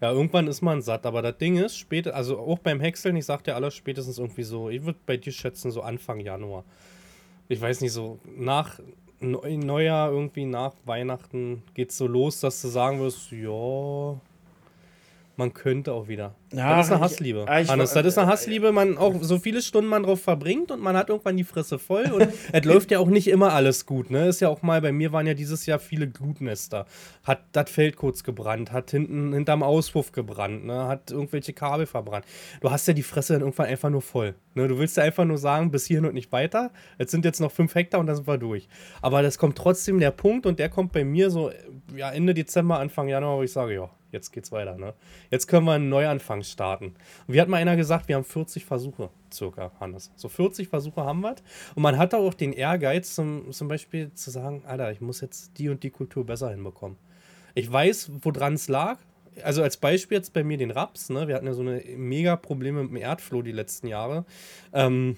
[SPEAKER 2] ja, irgendwann ist man satt, aber das Ding ist, später, also auch beim Häckseln, ich sagte ja alles spätestens irgendwie so, ich würde bei dir schätzen, so Anfang Januar. Ich weiß nicht, so nach Neujahr irgendwie nach Weihnachten geht es so los, dass du sagen wirst, ja, man könnte auch wieder. Ja, das ist eine Hassliebe. Ich, Hannes, das ist eine Hassliebe, man auch so viele Stunden man drauf verbringt und man hat irgendwann die Fresse voll und [LAUGHS] es läuft ja auch nicht immer alles gut, ne? Ist ja auch mal, bei mir waren ja dieses Jahr viele Glutnester. Hat das Feld kurz gebrannt, hat hinten hinterm Auspuff gebrannt, ne? Hat irgendwelche Kabel verbrannt. Du hast ja die Fresse dann irgendwann einfach nur voll. Ne? Du willst ja einfach nur sagen, bis hierhin und nicht weiter. Jetzt sind jetzt noch fünf Hektar und dann sind wir durch. Aber das kommt trotzdem der Punkt und der kommt bei mir so ja, Ende Dezember, Anfang Januar, wo ich sage, ja, jetzt geht's weiter. Ne? Jetzt können wir einen Neuanfang starten. Und wie hat mal einer gesagt, wir haben 40 Versuche, circa, Hannes. So 40 Versuche haben wir. Und man hat auch den Ehrgeiz, zum, zum Beispiel zu sagen, Alter, ich muss jetzt die und die Kultur besser hinbekommen. Ich weiß, woran es lag. Also als Beispiel jetzt bei mir den Raps. Ne? Wir hatten ja so eine mega Probleme mit dem Erdfloh die letzten Jahre. Ähm,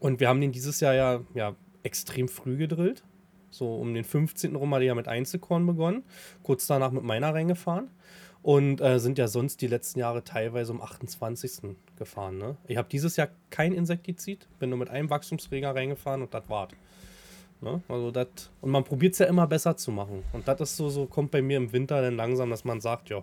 [SPEAKER 2] und wir haben den dieses Jahr ja, ja extrem früh gedrillt. So um den 15. rum hat er ja mit Einzelkorn begonnen. Kurz danach mit meiner reingefahren und äh, sind ja sonst die letzten Jahre teilweise um 28. gefahren. Ne? Ich habe dieses Jahr kein Insektizid, bin nur mit einem Wachstumsreger reingefahren und das war's. Ne? Also und man probiert es ja immer besser zu machen. Und das ist so, so kommt bei mir im Winter dann langsam, dass man sagt, ja,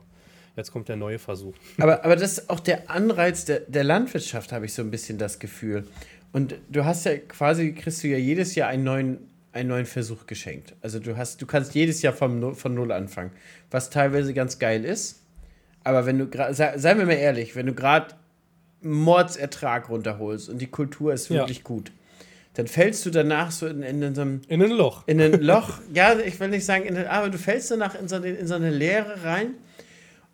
[SPEAKER 2] jetzt kommt der neue Versuch. [LAUGHS]
[SPEAKER 1] Aber, aber das ist auch der Anreiz der, der Landwirtschaft, habe ich so ein bisschen das Gefühl. Und du hast ja quasi, kriegst du ja jedes Jahr einen neuen einen neuen Versuch geschenkt. Also du hast, du kannst jedes Jahr vom, von Null anfangen, was teilweise ganz geil ist. Aber wenn du gerade, seien wir mal ehrlich, wenn du gerade Mordsertrag runterholst und die Kultur ist wirklich ja. gut, dann fällst du danach so in, in, in so einem.
[SPEAKER 2] In ein Loch.
[SPEAKER 1] In ein [LAUGHS] Loch. ja, ich will nicht sagen, in, aber du fällst danach in so, eine, in so eine Leere rein.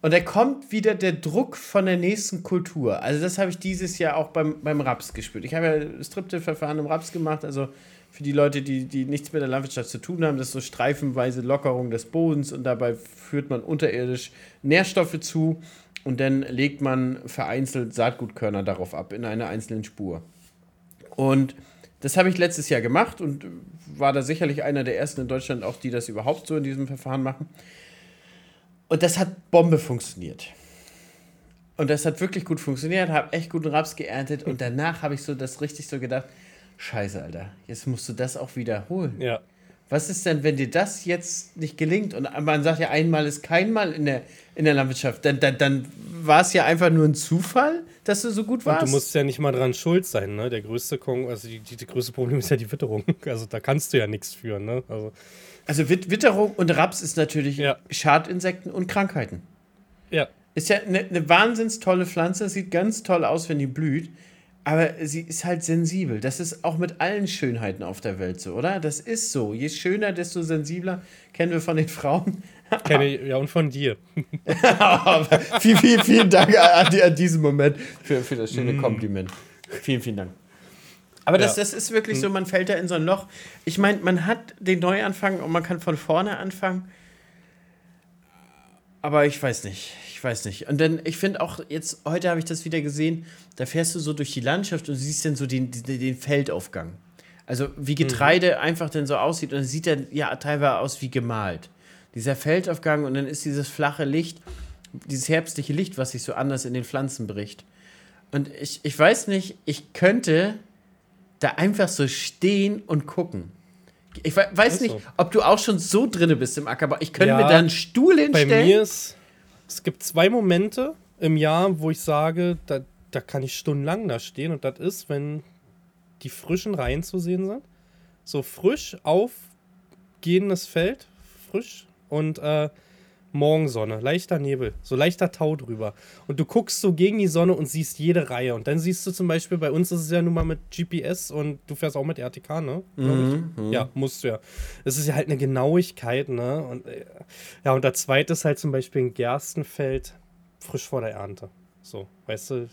[SPEAKER 1] Und da kommt wieder der Druck von der nächsten Kultur. Also, das habe ich dieses Jahr auch beim, beim Raps gespürt. Ich habe ja Stripte-Verfahren im Raps gemacht, also für die Leute, die, die nichts mit der Landwirtschaft zu tun haben, das ist so streifenweise Lockerung des Bodens und dabei führt man unterirdisch Nährstoffe zu und dann legt man vereinzelt Saatgutkörner darauf ab in einer einzelnen Spur. Und das habe ich letztes Jahr gemacht und war da sicherlich einer der ersten in Deutschland auch, die das überhaupt so in diesem Verfahren machen. Und das hat Bombe funktioniert. Und das hat wirklich gut funktioniert, habe echt guten Raps geerntet und danach habe ich so das richtig so gedacht, Scheiße, Alter, jetzt musst du das auch wiederholen.
[SPEAKER 2] Ja.
[SPEAKER 1] Was ist denn, wenn dir das jetzt nicht gelingt? Und man sagt ja, einmal ist kein Mal in der, in der Landwirtschaft. Dann, dann, dann war es ja einfach nur ein Zufall, dass du so gut warst.
[SPEAKER 2] Und du musst ja nicht mal dran schuld sein, ne? Der größte Kon also die, die, die, größte Problem ist ja die Witterung. [LAUGHS] Also da kannst du ja nichts für, ne? Also,
[SPEAKER 1] also Witterung und Raps ist natürlich ja. Schadinsekten und Krankheiten.
[SPEAKER 2] Ja.
[SPEAKER 1] Ist ja eine, eine wahnsinns tolle Pflanze, sieht ganz toll aus, wenn die blüht. Aber sie ist halt sensibel. Das ist auch mit allen Schönheiten auf der Welt so, oder? Das ist so. Je schöner, desto sensibler. Kennen wir von den Frauen. [LAUGHS]
[SPEAKER 2] Kenne ich, ja, und von dir.
[SPEAKER 1] vielen, vielen, vielen Dank an, an diesen Moment für, für das schöne mm. Kompliment. Vielen, vielen Dank. Aber das, ja. das ist wirklich so, man fällt da in so ein Loch. Ich meine, man hat den Neuanfang und man kann von vorne anfangen. Aber ich weiß nicht ich weiß nicht. Und dann, ich finde auch, jetzt, heute habe ich das wieder gesehen, da fährst du so durch die Landschaft und siehst dann so den, den, den Feldaufgang. Also wie Getreide mhm. einfach dann so aussieht und dann sieht er ja teilweise aus wie gemalt. Dieser Feldaufgang und dann ist dieses flache Licht, dieses herbstliche Licht, was sich so anders in den Pflanzen bricht. Und ich, ich weiß nicht, ich könnte da einfach so stehen und gucken. Ich weiß nicht, ob du auch schon so drinne bist im Ackerbau. Ich könnte ja, mir da einen Stuhl hinstellen.
[SPEAKER 2] Bei mir ist es gibt zwei Momente im Jahr, wo ich sage, da, da kann ich stundenlang da stehen. Und das ist, wenn die frischen Reihen zu sehen sind. So frisch aufgehendes Feld, frisch und äh, Morgensonne, leichter Nebel, so leichter Tau drüber. Und du guckst so gegen die Sonne und siehst jede Reihe. Und dann siehst du zum Beispiel, bei uns ist es ja nun mal mit GPS und du fährst auch mit RTK, ne? Mhm, mhm, ja, musst du ja. Es ist ja halt eine Genauigkeit, ne? Und äh, ja, und der zweite ist halt zum Beispiel ein Gerstenfeld frisch vor der Ernte. So, weißt du,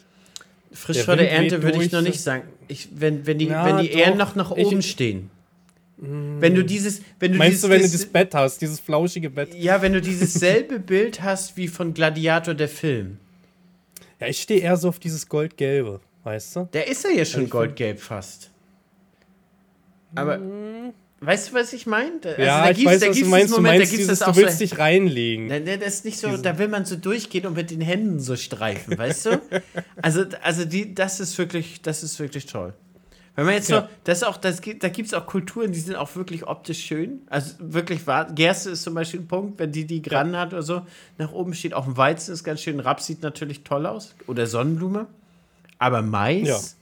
[SPEAKER 1] Frisch der vor der Ernte würde ich noch nicht sagen. Ich, wenn, wenn die, ja, wenn die Ähren noch nach oben ich, stehen. Wenn du dieses, wenn du
[SPEAKER 2] Meinst
[SPEAKER 1] dieses,
[SPEAKER 2] du, wenn du das Bett hast, dieses flauschige Bett?
[SPEAKER 1] Ja, wenn du dieses selbe Bild hast wie von Gladiator der Film.
[SPEAKER 2] Ja, ich stehe eher so auf dieses Goldgelbe, weißt du?
[SPEAKER 1] Der ist ja jetzt schon also goldgelb fast. Aber mm. weißt du, was ich meine?
[SPEAKER 2] Also, ja, ich weiß, was du meinst. Moment, du meinst dieses, du willst so, dich reinlegen.
[SPEAKER 1] Da, das ist nicht so, da will man so durchgehen und mit den Händen so streifen, weißt du? [LAUGHS] Also, also die, das ist wirklich, das ist wirklich toll. Wenn man jetzt
[SPEAKER 2] Ja.
[SPEAKER 1] so, das ist auch, das, gibt- da gibt es auch Kulturen, die sind auch wirklich optisch schön. Also wirklich wahr. Gerste ist zum Beispiel ein Punkt, wenn die die Gran hat oder so, nach oben steht. Auch ein Weizen ist ganz schön. Raps sieht natürlich toll aus. Oder Sonnenblume. Aber Mais,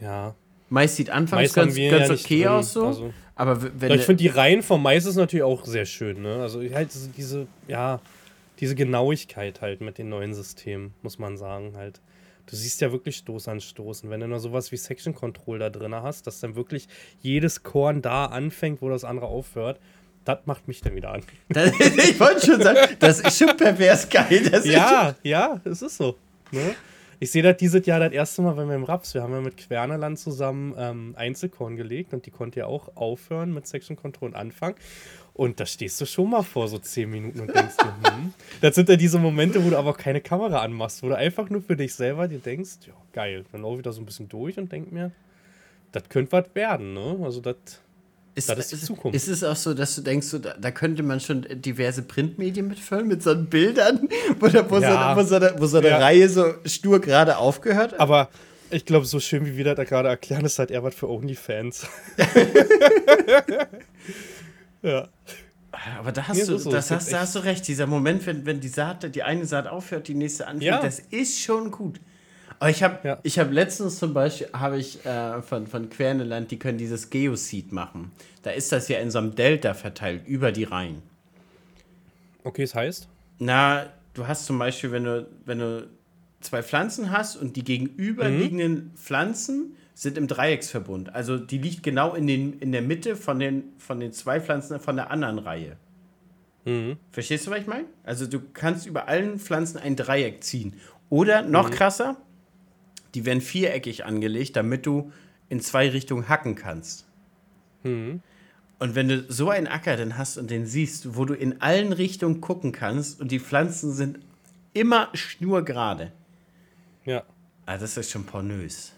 [SPEAKER 2] Ja. Ja.
[SPEAKER 1] Mais sieht anfangs
[SPEAKER 2] Mais
[SPEAKER 1] ganz, ganz
[SPEAKER 2] ja
[SPEAKER 1] okay
[SPEAKER 2] drin,
[SPEAKER 1] aus so.
[SPEAKER 2] also-
[SPEAKER 1] aber wenn
[SPEAKER 2] ich finde die Reihen vom Mais ist natürlich auch sehr schön, ne? Also halt so diese, ja, diese Genauigkeit halt mit den neuen Systemen, muss man sagen, halt. Du siehst ja wirklich Stoß an Stoß. Und wenn du noch sowas wie Section Control da drin hast, dass dann wirklich jedes Korn da anfängt, wo das andere aufhört, das macht mich dann wieder an. [LAUGHS]
[SPEAKER 1] das, ich wollte schon sagen, das ist schon pervers geil. Das ist
[SPEAKER 2] Ja, ja, es ist so. Ne? Ich sehe das dieses Jahr das erste Mal bei meinem Raps. Wir haben ja mit Querneland zusammen ähm, Einzelkorn gelegt und die konnte ja auch aufhören mit Section Control und anfangen. Und da stehst du schon mal vor so 10 Minuten und denkst dir, hm. Das sind ja diese Momente, wo du aber keine Kamera anmachst, wo du einfach nur für dich selber dir denkst, ja, geil. Dann laufe ich da so ein bisschen durch und denk mir, das könnte was werden, ne? Also das.
[SPEAKER 1] Ist,
[SPEAKER 2] Das ist die Zukunft.
[SPEAKER 1] Ist es auch so, dass du denkst, so, da, da könnte man schon diverse Printmedien mitfüllen mit so Bildern, [LAUGHS] wo, da, wo,
[SPEAKER 2] Ja.
[SPEAKER 1] so, wo, so, eine- wo so eine
[SPEAKER 2] Ja.
[SPEAKER 1] Reihe so stur gerade aufgehört hat?
[SPEAKER 2] Aber ich glaube, so schön wie wir das da gerade erklären, ist halt eher was für OnlyFans. [LAUGHS] [LAUGHS] ja.
[SPEAKER 1] Aber da hast du,
[SPEAKER 2] so,
[SPEAKER 1] das hast, da hast du recht. Dieser Moment, wenn, wenn die Saat, die eine Saat aufhört, die nächste anfängt,
[SPEAKER 2] Ja.
[SPEAKER 1] das ist schon gut. Aber ich habe
[SPEAKER 2] Ja.
[SPEAKER 1] ich hab letztens zum Beispiel, habe ich äh, von, von Querneland, die können dieses Geoseed machen. Da ist das ja in so einem Delta verteilt, über die Reihen.
[SPEAKER 2] Okay, es heißt?
[SPEAKER 1] Na, du hast zum Beispiel, wenn du, wenn du zwei Pflanzen hast und die gegenüberliegenden Pflanzen sind im Dreiecksverbund. Also die liegt genau in, den, in der Mitte von den, von den zwei Pflanzen von der anderen Reihe.
[SPEAKER 2] Mhm.
[SPEAKER 1] Verstehst du, was ich meine? Also du kannst über allen Pflanzen ein Dreieck ziehen. Oder noch krasser, die werden viereckig angelegt, damit du in zwei Richtungen hacken kannst.
[SPEAKER 2] Mhm.
[SPEAKER 1] Und wenn du so einen Acker dann hast und den siehst, wo du in allen Richtungen gucken kannst und die Pflanzen sind immer schnurgerade,
[SPEAKER 2] Ja.
[SPEAKER 1] ah, das ist schon pornös.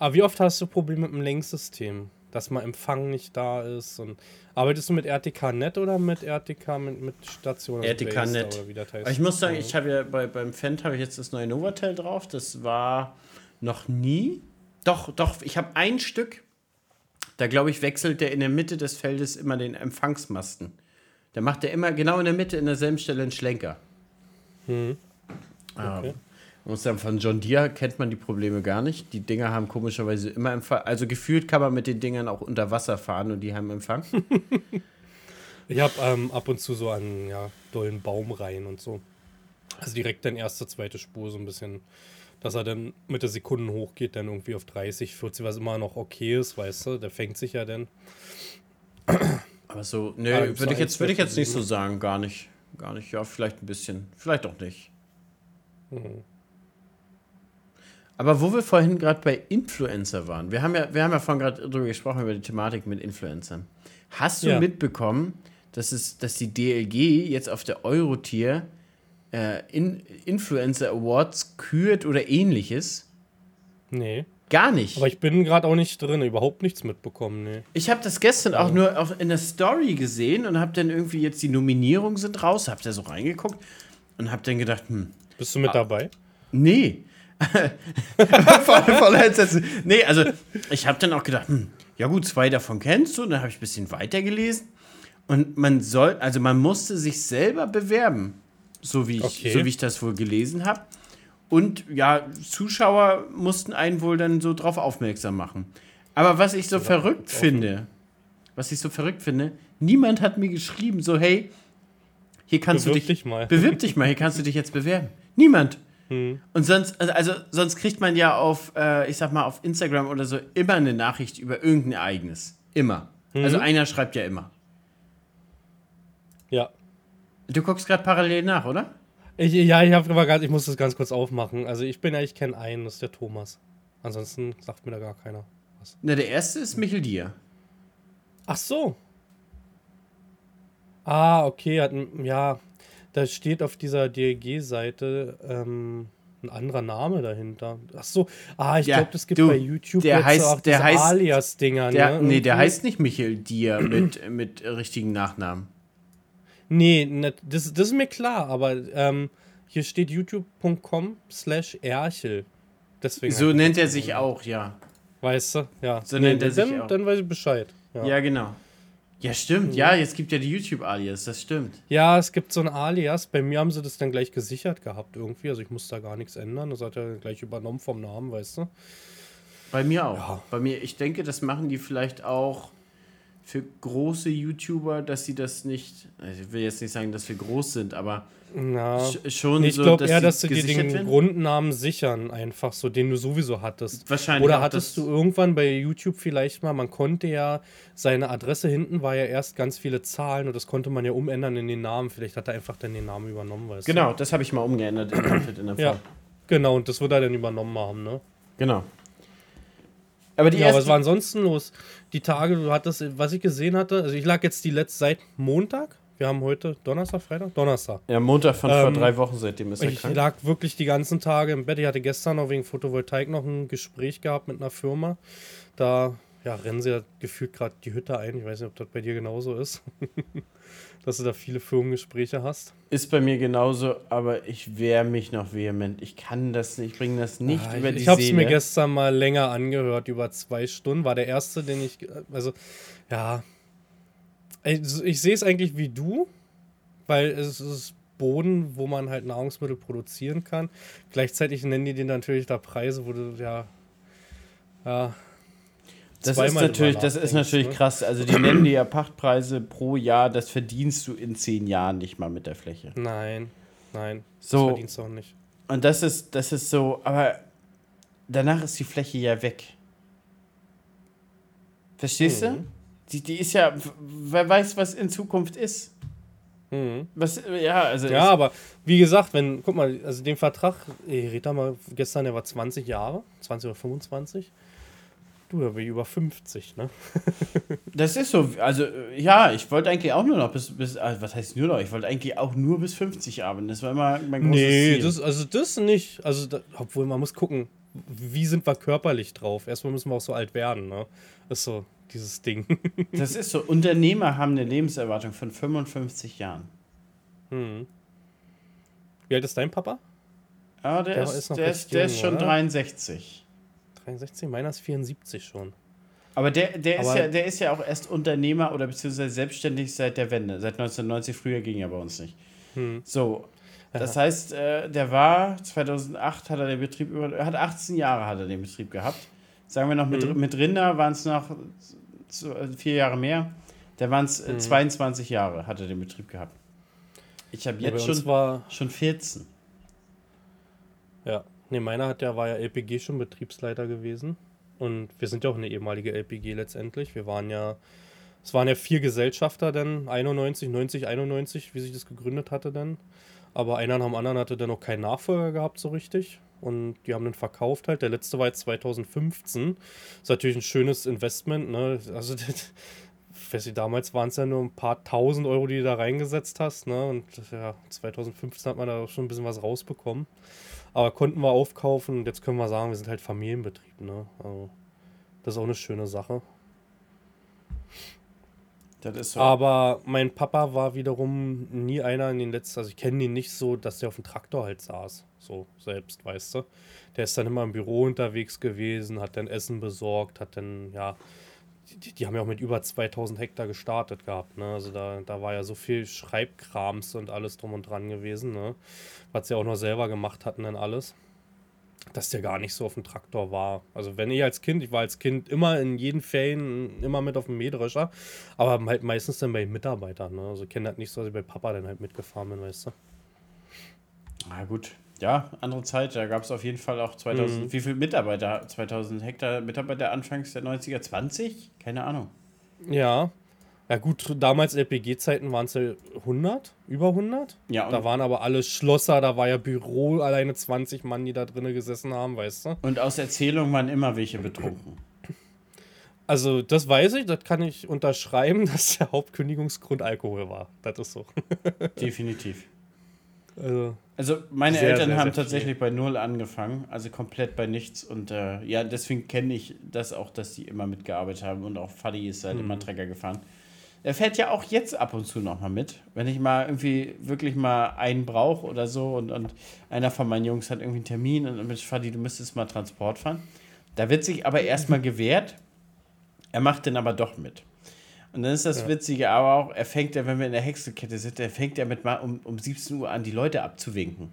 [SPEAKER 2] Aber wie oft hast du Probleme mit dem Lenksystem? Dass mal Empfang nicht da ist und arbeitest du mit RTK-Net oder mit RTK mit, mit Station?
[SPEAKER 1] RTK
[SPEAKER 2] Blazer
[SPEAKER 1] Net.
[SPEAKER 2] Oder wie das heißt?
[SPEAKER 1] Aber ich muss sagen, ich habe ja bei, beim Fendt habe ich jetzt das neue Novatel drauf. Das war noch nie. Doch, doch, ich habe ein Stück. Da glaube ich, wechselt der in der Mitte des Feldes immer den Empfangsmasten. Da macht er immer genau in der Mitte, in derselben Stelle einen Schlenker.
[SPEAKER 2] Hm.
[SPEAKER 1] Ah,
[SPEAKER 2] Okay.
[SPEAKER 1] Ich muss sagen, von John Deere kennt man die Probleme gar nicht. Die Dinger haben komischerweise immer Empfang. Also gefühlt kann man mit den Dingern auch unter Wasser fahren und die haben Empfang. [LAUGHS]
[SPEAKER 2] Ich habe ähm, ab und zu so an ja, dollen Baumreihen und so. Also direkt dann erste, zweite Spur so ein bisschen, dass er dann mit der Sekunden hochgeht, dann irgendwie auf 30, 40, was immer noch okay ist, weißt du, der fängt sich ja dann.
[SPEAKER 1] Aber so,
[SPEAKER 2] gibt's
[SPEAKER 1] würde ich
[SPEAKER 2] da
[SPEAKER 1] jetzt, würde ich jetzt nicht so sagen, gar nicht. Gar nicht, ja, vielleicht ein bisschen. Vielleicht auch nicht.
[SPEAKER 2] Mhm.
[SPEAKER 1] Aber wo wir vorhin gerade bei Influencer waren, wir haben ja, wir haben ja vorhin gerade drüber gesprochen, über die Thematik mit Influencern. Hast du
[SPEAKER 2] Ja.
[SPEAKER 1] mitbekommen, dass, es, dass die DLG jetzt auf der Eurotier äh, in, Influencer Awards kürt oder ähnliches?
[SPEAKER 2] Nee.
[SPEAKER 1] Gar nicht.
[SPEAKER 2] Aber ich bin gerade auch nicht drin, überhaupt nichts mitbekommen, nee.
[SPEAKER 1] Ich habe das gestern auch nur auf, in der Story gesehen und habe dann irgendwie jetzt die Nominierungen sind raus, habe da so reingeguckt und habe dann gedacht, hm,
[SPEAKER 2] Bist du mit dabei?
[SPEAKER 1] nee. [LAUGHS] voll, voll Entsetzen. nee, also ich habe dann auch gedacht, hm, ja gut, zwei davon kennst du, und dann habe ich ein bisschen weitergelesen und man soll, also man musste sich selber bewerben, so wie ich,
[SPEAKER 2] Okay.
[SPEAKER 1] so wie ich das wohl gelesen habe. Und ja, Zuschauer mussten einen wohl dann so drauf aufmerksam machen. Aber was ich so verrückt finde, was ich so verrückt finde, niemand hat mir geschrieben, so, hey, hier kannst
[SPEAKER 2] Bewirb
[SPEAKER 1] du dich.
[SPEAKER 2] dich mal.
[SPEAKER 1] Bewirb dich mal, hier kannst du dich jetzt bewerben. Niemand.
[SPEAKER 2] Hm.
[SPEAKER 1] Und sonst, also, also sonst kriegt man ja auf, äh, ich sag mal, auf Instagram oder so immer eine Nachricht über irgendein Ereignis. Immer. Also
[SPEAKER 2] Mhm.
[SPEAKER 1] einer schreibt ja immer.
[SPEAKER 2] Ja.
[SPEAKER 1] Du guckst gerade parallel nach, oder?
[SPEAKER 2] Ich, ja, ich, hab grad, ich muss das ganz kurz aufmachen. Also ich bin ja, ich kenne einen, das ist der Thomas. Ansonsten sagt mir da gar keiner was.
[SPEAKER 1] Na, der erste ist Michel Dier.
[SPEAKER 2] Ach so. Ah, okay. Hat, ja, da steht auf dieser DLG-Seite ähm, ein anderer Name dahinter. Ach so. Ah, ich
[SPEAKER 1] Ja,
[SPEAKER 2] glaube, das gibt
[SPEAKER 1] du,
[SPEAKER 2] bei YouTube
[SPEAKER 1] der
[SPEAKER 2] jetzt
[SPEAKER 1] heißt-
[SPEAKER 2] auch
[SPEAKER 1] der heißt-
[SPEAKER 2] Alias-Dinger.
[SPEAKER 1] Der,
[SPEAKER 2] ne?
[SPEAKER 1] nee, der heißt nicht Michel Dier [CLEARS THROAT] mit, mit richtigen Nachnamen.
[SPEAKER 2] Nee, ne, das, das ist mir klar, aber ähm, hier steht youtube.com slash Erchel. Deswegen
[SPEAKER 1] So nennt er sich auch, ja.
[SPEAKER 2] Weißt du? Ja.
[SPEAKER 1] So nennt er sich
[SPEAKER 2] dann,
[SPEAKER 1] auch.
[SPEAKER 2] dann weiß ich Bescheid.
[SPEAKER 1] Ja,
[SPEAKER 2] Ja.
[SPEAKER 1] genau. Ja, stimmt. Ja, jetzt gibt ja die YouTube-Alias, das stimmt.
[SPEAKER 2] ja, es gibt so ein Alias. Bei mir haben sie das dann gleich gesichert gehabt irgendwie. Also ich muss da gar nichts ändern. Das hat er gleich übernommen vom Namen, weißt du?
[SPEAKER 1] Bei mir auch.
[SPEAKER 2] Ja.
[SPEAKER 1] Bei mir, ich denke, das machen die vielleicht auch für große YouTuber, dass sie das nicht, also ich will jetzt nicht sagen, dass wir groß sind, aber
[SPEAKER 2] Na.
[SPEAKER 1] sch schon
[SPEAKER 2] ich
[SPEAKER 1] so,
[SPEAKER 2] glaube eher, dass sie dir den
[SPEAKER 1] werden.
[SPEAKER 2] Grundnamen sichern, einfach so, den du sowieso hattest.
[SPEAKER 1] Wahrscheinlich
[SPEAKER 2] Oder hattest du irgendwann bei YouTube vielleicht mal, man konnte ja, seine Adresse hinten war ja erst ganz viele Zahlen und das konnte man ja umändern in den Namen. Vielleicht hat er einfach dann den Namen übernommen, weißt du?
[SPEAKER 1] Genau, das habe ich mal umgeändert in Outfit in der
[SPEAKER 2] Ja, genau, und das wird er dann übernommen haben, ne?
[SPEAKER 1] Genau. Aber die
[SPEAKER 2] Ja,
[SPEAKER 1] erste,
[SPEAKER 2] was war ansonsten los? Die Tage, du hattest, was ich gesehen hatte, also ich lag jetzt die letzte seit Montag. Wir haben heute Donnerstag, Freitag? Donnerstag.
[SPEAKER 1] ja, Montag von vor
[SPEAKER 2] Ähm,
[SPEAKER 1] drei Wochen, seitdem ist er
[SPEAKER 2] Ich
[SPEAKER 1] krank.
[SPEAKER 2] lag wirklich die ganzen Tage im Bett. Ich hatte gestern noch wegen Photovoltaik noch ein Gespräch gehabt mit einer Firma. Da ja, rennen sie ja gefühlt gerade die Hütte ein. Ich weiß nicht, ob das bei dir genauso ist. [LAUGHS] Dass du da viele Firmengespräche hast.
[SPEAKER 1] Ist bei mir genauso, aber ich wehre mich noch vehement. Ich kann das nicht, ich bringe das nicht
[SPEAKER 2] Ah,
[SPEAKER 1] über
[SPEAKER 2] ich
[SPEAKER 1] die
[SPEAKER 2] ich habe es mir gestern mal länger angehört, über zwei Stunden. War der erste, den ich. Also, ja. Ich, ich sehe es eigentlich wie du, weil es ist Boden, wo man halt Nahrungsmittel produzieren kann. Gleichzeitig nennen die den natürlich da Preise, wo du ja. Ja.
[SPEAKER 1] Das ist natürlich, das ist natürlich krass. Also die nennen dir ja Pachtpreise pro Jahr, das verdienst du in zehn Jahren nicht mal mit der Fläche.
[SPEAKER 2] Nein, nein.
[SPEAKER 1] So.
[SPEAKER 2] Das verdienst du auch nicht.
[SPEAKER 1] Und das ist, das ist so, aber danach ist die Fläche ja weg. Verstehst du?
[SPEAKER 2] Mhm.
[SPEAKER 1] Die, die ist ja, wer weiß, was in Zukunft ist.
[SPEAKER 2] Mhm.
[SPEAKER 1] Was, ja, also
[SPEAKER 2] Ja, aber wie gesagt, wenn, guck mal, also den Vertrag, ich rede da mal gestern, der war 20 Jahre, 20 oder 25. Du, da bin ich über 50, ne? [LAUGHS]
[SPEAKER 1] Das ist so, also äh, ja, ich wollte eigentlich auch nur noch bis, bis also, was heißt nur noch? Ich wollte eigentlich auch nur bis 50 arbeiten. Das war immer mein großes
[SPEAKER 2] Nee,
[SPEAKER 1] Ziel.
[SPEAKER 2] das, also das nicht. Also, da, obwohl man muss gucken, wie sind wir körperlich drauf? Erstmal müssen wir auch so alt werden, ne? Ist so dieses Ding. [LAUGHS]
[SPEAKER 1] das ist so, Unternehmer haben eine Lebenserwartung von 55 Jahren.
[SPEAKER 2] hm. Wie alt ist dein Papa?
[SPEAKER 1] Aber der,
[SPEAKER 2] Der
[SPEAKER 1] ist,
[SPEAKER 2] ist noch
[SPEAKER 1] der, ist, der ist schon
[SPEAKER 2] oder?
[SPEAKER 1] 63.
[SPEAKER 2] 63, meiner ist 74 schon.
[SPEAKER 1] Aber der, der, ist
[SPEAKER 2] Aber-
[SPEAKER 1] ja, der ist ja auch erst Unternehmer oder beziehungsweise selbstständig seit der Wende. Seit 1990, früher ging ja bei uns nicht.
[SPEAKER 2] Hm.
[SPEAKER 1] So, das heißt, äh, der war 2008 hat er den Betrieb über, er hat 18 Jahre hat er den Betrieb gehabt. Sagen wir noch mit,
[SPEAKER 2] Mhm.
[SPEAKER 1] mit Rinder waren es noch äh, vier Jahre mehr. Da waren es äh, 22 Jahre hat er den Betrieb gehabt. Ich habe
[SPEAKER 2] Mhm. Ja,
[SPEAKER 1] jetzt
[SPEAKER 2] uns
[SPEAKER 1] schon,
[SPEAKER 2] war,
[SPEAKER 1] schon 14.
[SPEAKER 2] ja, nee, meiner hat ja, war ja LPG schon Betriebsleiter gewesen. Und wir sind ja auch eine ehemalige LPG letztendlich. Wir waren ja, es waren ja vier Gesellschafter dann, 91, 90, 91, wie sich das gegründet hatte dann. Aber einer nach dem anderen hatte dann noch keinen Nachfolger gehabt so richtig. Und die haben dann verkauft halt. Der letzte war jetzt 2015. Ist natürlich ein schönes Investment, ne? Also, [LAUGHS] das, weiß nicht, damals waren es ja nur ein paar tausend Euro, die du da reingesetzt hast, ne? Und ja, 2015 hat man da auch schon ein bisschen was rausbekommen. Aber konnten wir aufkaufen und jetzt können wir sagen, wir sind halt Familienbetrieb, ne? Also, das ist auch eine schöne Sache.
[SPEAKER 1] Das ist so.
[SPEAKER 2] Aber mein Papa war wiederum nie einer in den letzten, also ich kenne ihn nicht so, dass der auf dem Traktor halt saß. So selbst, weißt du. Der ist dann immer im Büro unterwegs gewesen, hat dann Essen besorgt, hat dann, ja, die, die haben ja auch mit über 2000 Hektar gestartet gehabt, ne? Also da, da war ja so viel Schreibkrams und alles drum und dran gewesen, ne? Was sie auch noch selber gemacht hatten dann alles. Dass der gar nicht so auf dem Traktor war. Also wenn ich als Kind, ich war als Kind immer in jeden Ferien immer mit auf dem Mähdrescher, aber halt meistens dann bei Mitarbeitern, ne? Also ich kenne das nicht so, dass ich bei Papa dann halt mitgefahren bin, weißt du.
[SPEAKER 1] Na gut. Ja, andere Zeit, da gab es auf jeden Fall auch 2000,
[SPEAKER 2] Mhm.
[SPEAKER 1] wie viele Mitarbeiter? 2000 Hektar Mitarbeiter anfangs der 90er, 20? Keine Ahnung.
[SPEAKER 2] Ja. Ja gut, damals LPG-Zeiten waren es ja 100, über 100.
[SPEAKER 1] Ja,
[SPEAKER 2] Da waren aber alle Schlosser, da war ja Büro, alleine 20 Mann, die da drinnen gesessen haben, weißt du.
[SPEAKER 1] und aus Erzählung waren immer welche betrunken.
[SPEAKER 2] Also das weiß ich, das kann ich unterschreiben, [LAUGHS] dass der Hauptkündigungsgrund Alkohol war. Das ist so. [LAUGHS]
[SPEAKER 1] Definitiv.
[SPEAKER 2] Also,
[SPEAKER 1] Also meine
[SPEAKER 2] Sehr,
[SPEAKER 1] Eltern
[SPEAKER 2] sehr,
[SPEAKER 1] haben
[SPEAKER 2] sehr
[SPEAKER 1] tatsächlich bei Null angefangen, also komplett bei nichts. Und äh, ja, deswegen kenne ich das auch, dass die immer mitgearbeitet haben. Und auch Fadi ist halt
[SPEAKER 2] Mhm.
[SPEAKER 1] immer Trecker gefahren. Er fährt ja auch jetzt ab und zu noch mal mit. Wenn ich mal irgendwie wirklich mal einen brauche oder so und, und einer von meinen Jungs hat irgendwie einen Termin und mit Fadi, du müsstest mal Transport fahren. Da wird sich aber erstmal [LAUGHS] gewehrt. Er macht den aber doch mit. Und dann ist das ja. Witzige aber auch, er fängt ja, wenn wir in der Hexenkette sind, er fängt ja mit mal um, um 17 Uhr an, die Leute abzuwinken.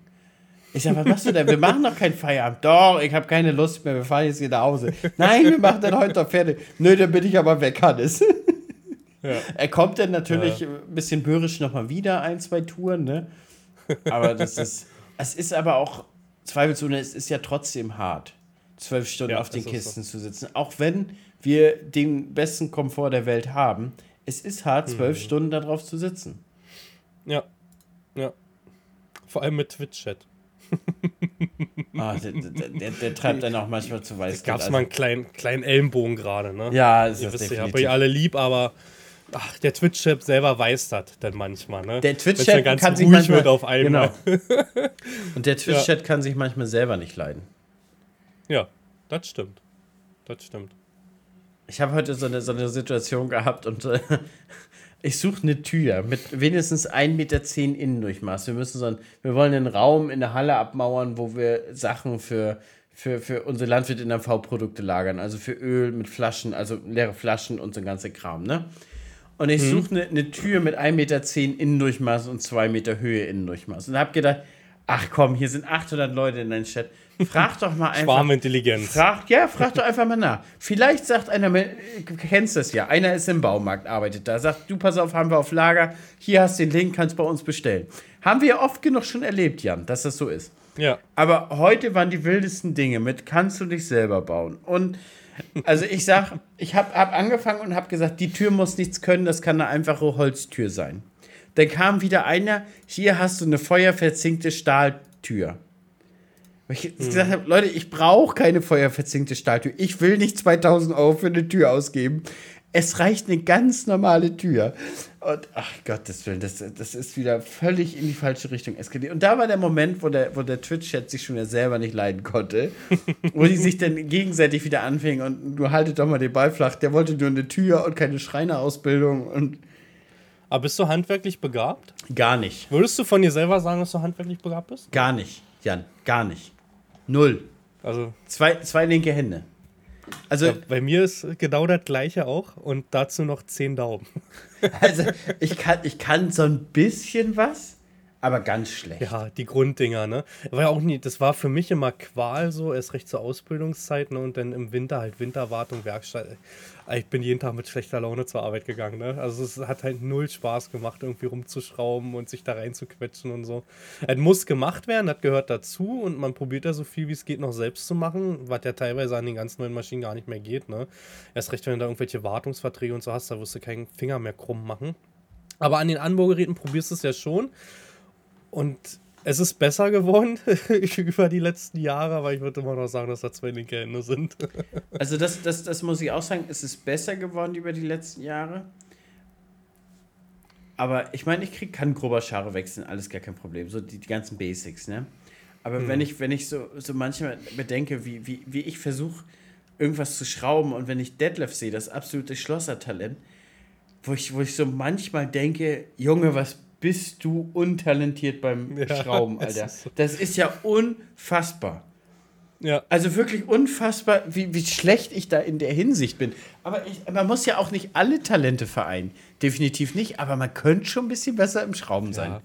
[SPEAKER 1] Ich sag, was machst du denn? Wir machen noch keinen Feierabend. Doch, ich habe keine Lust mehr, wir fahren jetzt hier nach Hause. Nein, wir machen dann heute noch fertig. Nö, dann bin ich aber weg, Hannes. [LAUGHS] Ja. Er kommt dann natürlich ja. ein bisschen börisch nochmal wieder, ein, zwei Touren, ne? Aber das ist, es ist aber auch, zweifelsohne, es ist ja trotzdem hart, zwölf Stunden ja, auf den Kisten so. zu sitzen. Auch wenn wir den besten Komfort der Welt haben, es ist hart, zwölf mhm. Stunden darauf zu sitzen.
[SPEAKER 2] Ja, ja. Vor allem mit Twitch-Chat. [LAUGHS]
[SPEAKER 1] ah, der, der, der, treibt dann auch manchmal zu weiß.
[SPEAKER 2] Es gab also. mal einen kleinen, kleinen Ellenbogen gerade, ne?
[SPEAKER 1] Ja, ist
[SPEAKER 2] Ihr wisst, ich habe euch alle lieb, aber ach, der Twitch-Chat selber weiß das dann manchmal, ne?
[SPEAKER 1] Der Twitch-Chat kann sich manchmal,
[SPEAKER 2] wird auf einmal.
[SPEAKER 1] Genau. [LAUGHS] Und der Twitch-Chat ja. kann sich manchmal selber nicht leiden.
[SPEAKER 2] Ja, das stimmt. Das stimmt.
[SPEAKER 1] Ich habe heute so eine, so eine Situation gehabt und äh, [LAUGHS] ich suche eine Tür mit wenigstens 1,10 Meter Innendurchmaß. Wir müssen so ein, wir wollen einen Raum in der Halle abmauern, wo wir Sachen für, für, für unsere Landwirte in V-Produkte lagern. Also für Öl mit Flaschen, also leere Flaschen und so ein ganzer Kram, ne? Und ich mhm. suche eine, eine Tür mit 1,10 Meter Innendurchmaß und 2 Meter Höhe Innendurchmaß. Und habe gedacht, ach komm, hier sind 800 Leute in deinem Chat. Frag doch mal einfach.
[SPEAKER 2] Schwarmintelligenz.
[SPEAKER 1] Frag, ja, frag doch einfach mal nach. Vielleicht sagt einer, du kennst das ja, einer ist im Baumarkt, arbeitet da, sagt, du pass auf, haben wir auf Lager, hier hast du den Link, kannst bei uns bestellen. Haben wir oft genug schon erlebt, Jan, dass das so ist.
[SPEAKER 2] Ja.
[SPEAKER 1] Aber heute waren die wildesten Dinge mit, kannst du dich selber bauen. Und also ich sag, ich habe hab angefangen und habe gesagt, die Tür muss nichts können, das kann eine einfache Holztür sein. Dann kam wieder einer, hier hast du eine feuerverzinkte Stahltür. Weil ich hm. gesagt habe, Leute, ich brauche keine feuerverzinkte Stahltür. Ich will nicht 2000 Euro für eine Tür ausgeben. Es reicht eine ganz normale Tür. Und ach Gottes Willen, das, das ist wieder völlig in die falsche Richtung eskaliert. Und da war der Moment, wo der, wo der Twitch-Chat sich schon selber nicht leiden konnte, wo die sich dann gegenseitig wieder anfingen und du haltet doch mal den Ball flach. Der wollte nur eine Tür und keine Schreinerausbildung und.
[SPEAKER 2] Aber bist du handwerklich begabt?
[SPEAKER 1] Gar nicht.
[SPEAKER 2] Würdest du von dir selber sagen, dass du handwerklich begabt bist?
[SPEAKER 1] Gar nicht, Jan, gar nicht. Null.
[SPEAKER 2] Also.
[SPEAKER 1] Zwei, zwei linke Hände.
[SPEAKER 2] Also, ja, bei mir ist genau das gleiche auch und dazu noch zehn Daumen.
[SPEAKER 1] Also, ich kann, ich kann so ein bisschen was, aber ganz schlecht.
[SPEAKER 2] Ja, die Grunddinger, ne? War ja auch nie, das war für mich immer Qual so, erst recht zur Ausbildungszeit, ne? Und dann im Winter halt Winterwartung, Werkstatt ich bin jeden Tag mit schlechter Laune zur Arbeit gegangen. Ne? Also es hat halt null Spaß gemacht, irgendwie rumzuschrauben und sich da reinzuquetschen und so. Es muss gemacht werden, das gehört dazu und man probiert da so viel wie es geht noch selbst zu machen, was ja teilweise an den ganz neuen Maschinen gar nicht mehr geht. Ne? Erst recht, wenn du da irgendwelche Wartungsverträge und so hast, da wirst du keinen Finger mehr krumm machen. Aber an den Anbaugeräten probierst du es ja schon. Und es ist besser geworden [LAUGHS] über die letzten Jahre, aber ich würde immer noch sagen, dass da zwei linke Hände sind. [LAUGHS]
[SPEAKER 1] also das, das, das muss ich auch sagen, es ist besser geworden über die letzten Jahre. Aber ich meine, ich krieg, kann grober Schare wechseln, alles gar kein Problem. So die, die ganzen Basics, ne? Aber hm. wenn ich, wenn ich so, so manchmal bedenke, wie, wie, wie ich versuche, irgendwas zu schrauben und wenn ich Detlef sehe, das absolute Schlossertalent, wo ich, wo ich so manchmal denke, Junge, was bist du untalentiert beim ja, Schrauben, [LAUGHS] Alter. Ist so. Das ist ja unfassbar.
[SPEAKER 2] Ja.
[SPEAKER 1] Also wirklich unfassbar, wie, wie schlecht ich da in der Hinsicht bin. Aber ich, man muss ja auch nicht alle Talente vereinen. Definitiv nicht, aber man könnte schon ein bisschen besser im Schrauben sein. Ja.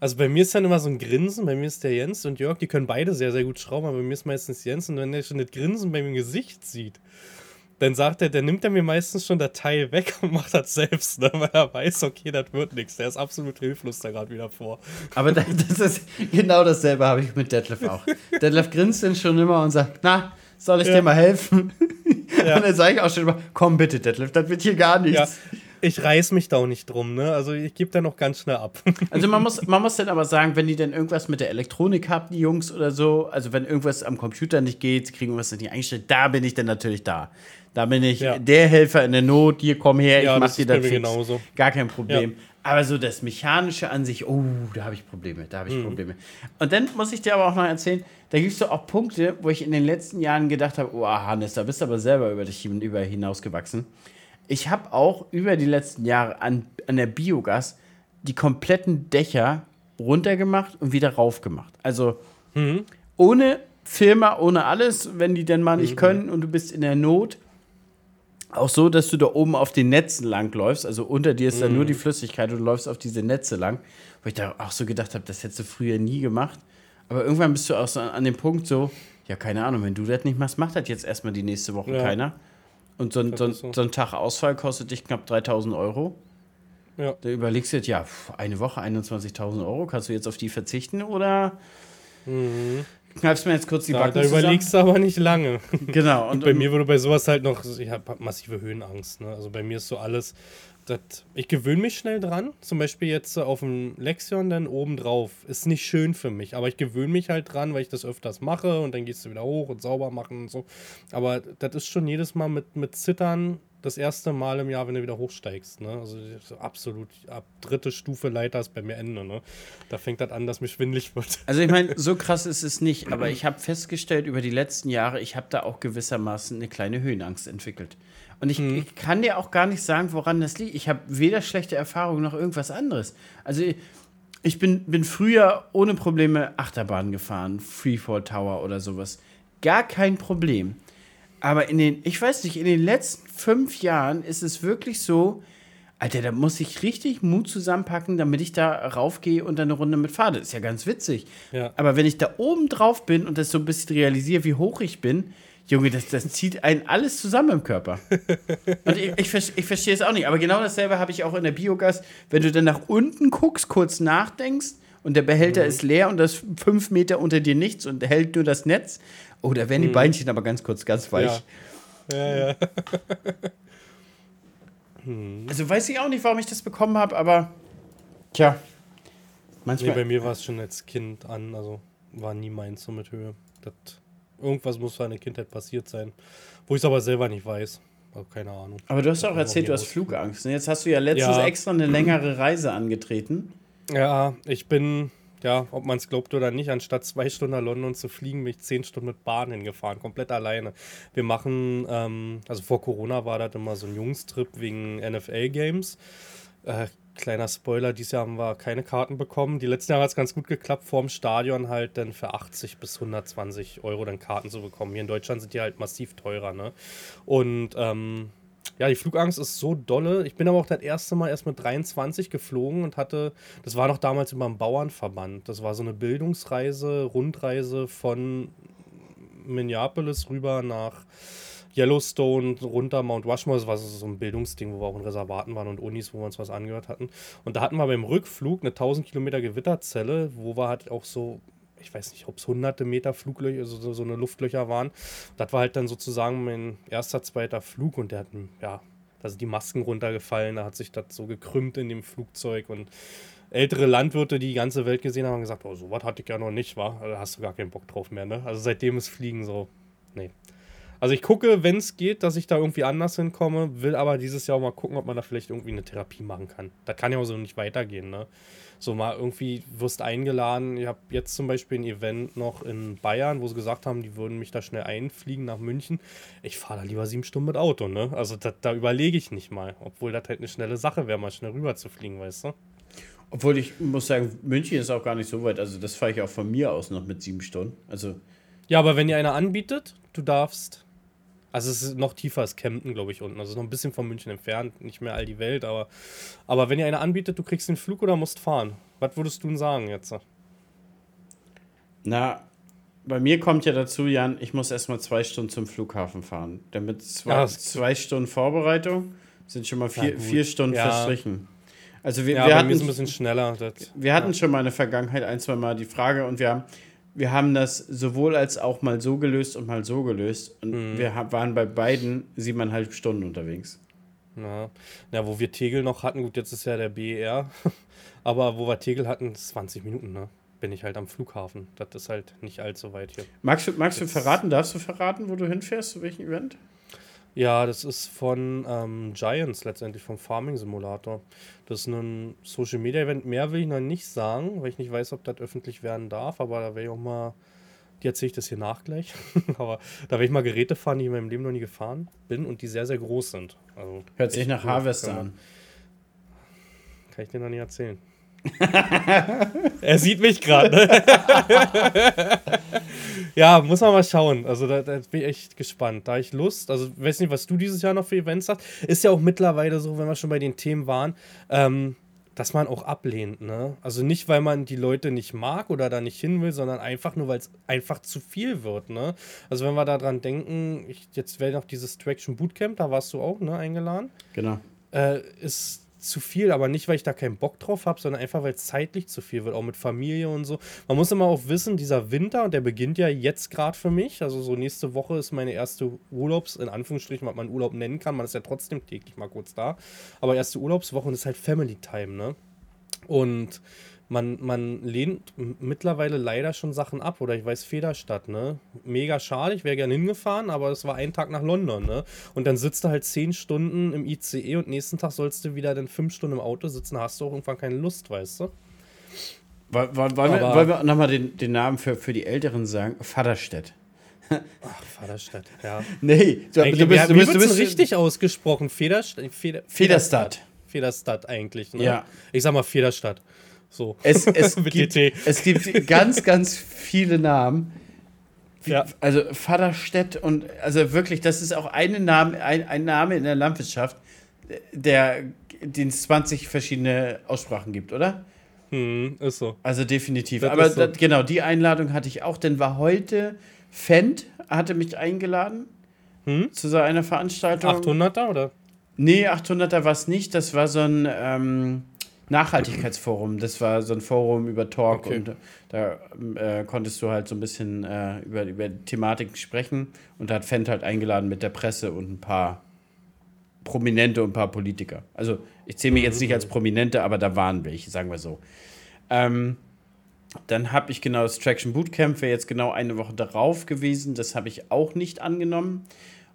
[SPEAKER 2] Also bei mir ist dann immer so ein Grinsen, bei mir ist der Jens und Jörg, die können beide sehr, sehr gut schrauben, aber bei mir ist meistens Jens und wenn der schon das Grinsen bei mir im Gesicht sieht, dann sagt er, dann nimmt er mir meistens schon das Teil weg und macht das selbst, ne? weil er weiß, okay, das wird nichts. Der ist absolut hilflos da gerade wieder vor.
[SPEAKER 1] Aber das, ist genau dasselbe habe ich mit Detlef auch. Detlef grinst dann schon immer und sagt, na, soll ich ja. dir mal helfen? Ja. Und dann sage ich auch schon immer, komm bitte, Detlef, das wird hier gar nichts. Ja.
[SPEAKER 2] Ich reiß mich da auch nicht drum, ne? Also ich gebe da noch ganz schnell ab.
[SPEAKER 1] Also man muss, man muss dann aber sagen, wenn die denn irgendwas mit der Elektronik haben, die Jungs oder so, also wenn irgendwas am Computer nicht geht, sie kriegen irgendwas nicht eingestellt, da bin ich dann natürlich da. Da bin ich ja. der Helfer in der Not, hier komm her, ja, ich mach dir das fix. Genauso. Gar kein Problem. Ja. Aber so das Mechanische an sich, oh, da habe ich Probleme, da habe ich mhm. Probleme. Und dann muss ich dir aber auch noch erzählen, da gibt es so auch Punkte, wo ich in den letzten Jahren gedacht habe, oh, Hannes, da bist du aber selber über dich über hinausgewachsen. Ich habe auch über die letzten Jahre an, an der Biogas die kompletten Dächer runtergemacht und wieder raufgemacht. Also mhm. ohne Firma ohne alles, wenn die denn mal nicht
[SPEAKER 2] Mhm.
[SPEAKER 1] können und du bist in der Not. Auch so, dass du da oben auf den Netzen lang läufst. Also unter dir ist dann nur die Flüssigkeit und du läufst auf diese Netze lang. Wo ich da auch so gedacht habe, das hättest du früher nie gemacht. Aber irgendwann bist du auch so an, an dem Punkt so, ja, keine Ahnung, wenn du das nicht machst, macht das jetzt erstmal die nächste Woche
[SPEAKER 2] Ja.
[SPEAKER 1] keiner. Und so ein, so,
[SPEAKER 2] so.
[SPEAKER 1] so ein Tag Ausfall kostet dich knapp 3000 Euro.
[SPEAKER 2] Ja.
[SPEAKER 1] Da überlegst du jetzt, ja, eine Woche 21.000 Euro, kannst du jetzt auf die verzichten oder kneifst mir jetzt kurz die.
[SPEAKER 2] Da,
[SPEAKER 1] Backen
[SPEAKER 2] da überlegst du aber nicht lange.
[SPEAKER 1] Genau. Und,
[SPEAKER 2] Bei mir würde bei sowas halt noch, ich habe massive Höhenangst. Ne? Also bei mir ist so alles, das, ich gewöhne mich schnell dran. Zum Beispiel jetzt auf dem Lexion dann oben drauf. Ist nicht schön für mich, aber ich gewöhne mich halt dran, weil ich das öfters mache und dann gehst du wieder hoch und sauber machen und so. Aber das ist schon jedes Mal mit, mit Zittern das erste Mal im Jahr, wenn du wieder hochsteigst. Ne? Also so absolut ab dritte Stufe Leiter ist bei mir Ende. Ne? Da fängt das an, dass mir schwindlig wird. [LAUGHS]
[SPEAKER 1] also ich meine, so [LAUGHS] krass ist es nicht, aber ich habe festgestellt über die letzten Jahre, ich habe da auch gewissermaßen eine kleine Höhenangst entwickelt. Und ich, ich kann dir auch gar nicht sagen, woran das liegt. Ich habe weder schlechte Erfahrungen noch irgendwas anderes. Also ich, ich bin, bin früher ohne Probleme Achterbahn gefahren, Freefall Tower oder sowas. Gar kein Problem. Aber in den, ich weiß nicht, in den letzten fünf Jahren ist es wirklich so, Alter, da muss ich richtig Mut zusammenpacken, damit ich da raufgehe und dann eine Runde mit fahre. Das ist ja ganz witzig.
[SPEAKER 2] Ja.
[SPEAKER 1] Aber wenn ich da oben drauf bin und das so ein bisschen realisiere, wie hoch ich bin, Junge, das, das zieht einen alles zusammen im Körper. [LAUGHS] Und ich, ich, ich verstehe es auch nicht. Aber genau dasselbe habe ich auch in der Biogas. Wenn du dann nach unten guckst, kurz nachdenkst und der Behälter ist leer und das fünf Meter unter dir nichts und hält nur das Netz. Oh, da werden die Beinchen aber ganz kurz ganz weich.
[SPEAKER 2] Ja, ja. [LAUGHS]
[SPEAKER 1] Also weiß ich auch nicht, warum ich das bekommen habe, aber tja.
[SPEAKER 2] Nee,
[SPEAKER 1] Manchmal.
[SPEAKER 2] bei mir war es schon als Kind an, also war nie meins so mit Höhe. Das, irgendwas muss für eine Kindheit passiert sein, wo ich es aber selber nicht weiß. Also keine Ahnung.
[SPEAKER 1] aber du hast auch erzählt, du hast. Flugangst. ne? Jetzt hast du ja letztens
[SPEAKER 2] Ja.
[SPEAKER 1] extra eine längere Reise angetreten.
[SPEAKER 2] Ja, ich bin, ja, ob man es glaubt oder nicht, anstatt zwei Stunden nach London zu fliegen, bin ich zehn Stunden mit Bahn hingefahren, komplett alleine. Wir machen, ähm, also vor Corona war das immer so ein Jungstrip wegen NFL-Games. Äh, kleiner Spoiler, dieses Jahr haben wir keine Karten bekommen. Die letzten Jahre hat es ganz gut geklappt, vorm Stadion halt dann für 80 bis 120 Euro dann Karten zu bekommen. Hier in Deutschland sind die halt massiv teurer, ne? Und ähm, ja, die Flugangst ist so dolle. Ich bin aber auch das erste Mal erst mit 23 geflogen und hatte, das war noch damals über dem Bauernverband. Das war so eine Bildungsreise, Rundreise von Minneapolis rüber nach Yellowstone, runter Mount Rushmore. Das war so ein Bildungsding, wo wir auch in Reservaten waren und Unis, wo wir uns was angehört hatten. Und da hatten wir beim Rückflug eine 1000 Kilometer Gewitterzelle, wo wir halt auch so ich weiß nicht, ob es hunderte Meter Fluglöcher, so, so, so eine Luftlöcher waren. Das war halt dann sozusagen mein erster, zweiter Flug und der hat, ja, da sind die Masken runtergefallen, da hat sich das so gekrümmt in dem Flugzeug und ältere Landwirte, die die ganze Welt gesehen haben, haben gesagt, oh, sowas hatte ich ja noch nicht, war. Da hast du gar keinen Bock drauf mehr, ne? Also seitdem ist Fliegen so, nee. Also ich gucke, wenn es geht, dass ich da irgendwie anders hinkomme, will aber dieses Jahr auch mal gucken, ob man da vielleicht irgendwie eine Therapie machen kann. Das kann ja auch so nicht weitergehen, ne? So mal irgendwie wirst eingeladen. Ich habe jetzt zum Beispiel ein Event noch in Bayern, wo sie gesagt haben, die würden mich da schnell einfliegen nach München. Ich fahre da lieber sieben Stunden mit Auto, ne? Also da, da überlege ich nicht mal, obwohl das halt eine schnelle Sache wäre, mal schnell rüber zu fliegen, weißt du?
[SPEAKER 1] Obwohl ich muss sagen, München ist auch gar nicht so weit. Also das fahre ich auch von mir aus noch mit sieben Stunden. Also
[SPEAKER 2] Ja, aber wenn dir einer anbietet, du darfst. Also es ist noch tiefer als Kempten, glaube ich, unten. Also es ist noch ein bisschen von München entfernt, nicht mehr all die Welt, aber, aber wenn dir einer anbietet, du kriegst den Flug oder musst fahren. Was würdest du denn sagen jetzt?
[SPEAKER 1] Na, bei mir kommt ja dazu, Jan, ich muss erstmal zwei Stunden zum Flughafen fahren. Damit zwei,
[SPEAKER 2] Ja,
[SPEAKER 1] zwei Stunden Vorbereitung sind schon mal vier, vier Stunden
[SPEAKER 2] Ja.
[SPEAKER 1] verstrichen. Also wir,
[SPEAKER 2] Ja,
[SPEAKER 1] wir
[SPEAKER 2] es ein
[SPEAKER 1] hatten,
[SPEAKER 2] bisschen schneller. Das,
[SPEAKER 1] wir hatten schon mal in der Vergangenheit ein, zwei Mal die Frage und wir haben, wir haben das sowohl als auch mal so gelöst und mal so gelöst. Und
[SPEAKER 2] Mhm.
[SPEAKER 1] wir waren bei beiden siebeneinhalb Stunden unterwegs.
[SPEAKER 2] na, na, wo wir Tegel noch hatten, gut, jetzt ist ja der BER, [LAUGHS] aber wo wir Tegel hatten, 20 Minuten, ne? Bin ich halt am Flughafen. Das ist halt nicht allzu weit hier.
[SPEAKER 1] Magst du, magst du verraten, darfst du verraten, wo du hinfährst, zu welchem Event?
[SPEAKER 2] Ja, das ist von ähm, Giants letztendlich, vom Farming Simulator. Das ist ein Social Media Event. Mehr will ich noch nicht sagen, weil ich nicht weiß, ob das öffentlich werden darf, aber da werde ich auch mal. Die erzähle ich das hier nach gleich. [LAUGHS] aber da werde ich mal Geräte fahren, die ich in meinem Leben noch nie gefahren bin und die sehr, sehr groß sind. Also,
[SPEAKER 1] Hört sich nach. Harvester an.
[SPEAKER 2] Kann ich dir noch nicht erzählen. [LAUGHS] er sieht mich gerade. Ne? [LAUGHS] ja, muss man mal schauen. Also da, da, bin ich echt gespannt. Da habe ich Lust. Also weiß nicht, was du dieses Jahr noch für Events hast. Ist ja auch mittlerweile so, wenn wir schon bei den Themen waren, ähm, dass man auch ablehnt. Ne? Also nicht, weil man die Leute nicht mag oder da nicht hin will, sondern einfach nur, weil es einfach zu viel wird. Ne? Also wenn wir daran denken, ich, jetzt wäre noch dieses Traction Bootcamp, da warst du auch ne, eingeladen.
[SPEAKER 1] Genau.
[SPEAKER 2] Äh, ist zu viel, aber nicht, weil ich da keinen Bock drauf habe, sondern einfach, weil es zeitlich zu viel wird, auch mit Familie und so. Man muss immer auch wissen, dieser Winter, und der beginnt ja jetzt gerade für mich, also so nächste Woche ist meine erste Urlaubs, in Anführungsstrichen, was man Urlaub nennen kann, man ist ja trotzdem täglich mal kurz da, aber erste Urlaubswoche und ist halt Family Time, ne? Und man, man lehnt mittlerweile leider schon Sachen ab. Oder ich weiß, Federstadt, ne? Mega schade, ich wäre gerne hingefahren, aber es war ein Tag nach London, ne? Und dann sitzt du halt zehn Stunden im ICE und nächsten Tag sollst du wieder dann fünf Stunden im Auto sitzen, hast du auch irgendwann keine Lust, weißt du?
[SPEAKER 1] Wollen, wollen, wir, wollen wir nochmal den, den Namen für, für die Älteren sagen? Vaterstedt.
[SPEAKER 2] Ach, Vaterstadt, ja. [LAUGHS]
[SPEAKER 1] Nee,
[SPEAKER 2] du, du bist, du bist, du bist richtig ausgesprochen. Federstadt.
[SPEAKER 1] Feder, Federstadt.
[SPEAKER 2] Federstadt eigentlich. Ne?
[SPEAKER 1] Ja.
[SPEAKER 2] Ich sag mal Federstadt. So.
[SPEAKER 1] Es, [LAUGHS] es, gibt, es gibt ganz, ganz viele Namen. Ja. Also Vaterstedt und also wirklich, das ist auch eine Name, ein, ein Name in der Landwirtschaft, der den es 20 verschiedene Aussprachen gibt, oder?
[SPEAKER 2] Hm, ist so.
[SPEAKER 1] Also definitiv. Das Aber so. das, genau, die Einladung hatte ich auch, denn war heute Fendt hatte mich eingeladen hm? zu so einer Veranstaltung.
[SPEAKER 2] 800er oder?
[SPEAKER 1] Nee, 800er war es nicht. Das war so ein ähm, Nachhaltigkeitsforum. Das war so ein Forum über Talk okay. und da äh, konntest du halt so ein bisschen äh, über, über Thematiken sprechen. Und da hat Fendt halt eingeladen mit der Presse und ein paar Prominente und ein paar Politiker. Also ich zähle mich jetzt nicht als Prominente, aber da waren welche, sagen wir so. Ähm, dann habe ich genau das Traction Bootcamp, wäre jetzt genau eine Woche darauf gewesen. Das habe ich auch nicht angenommen.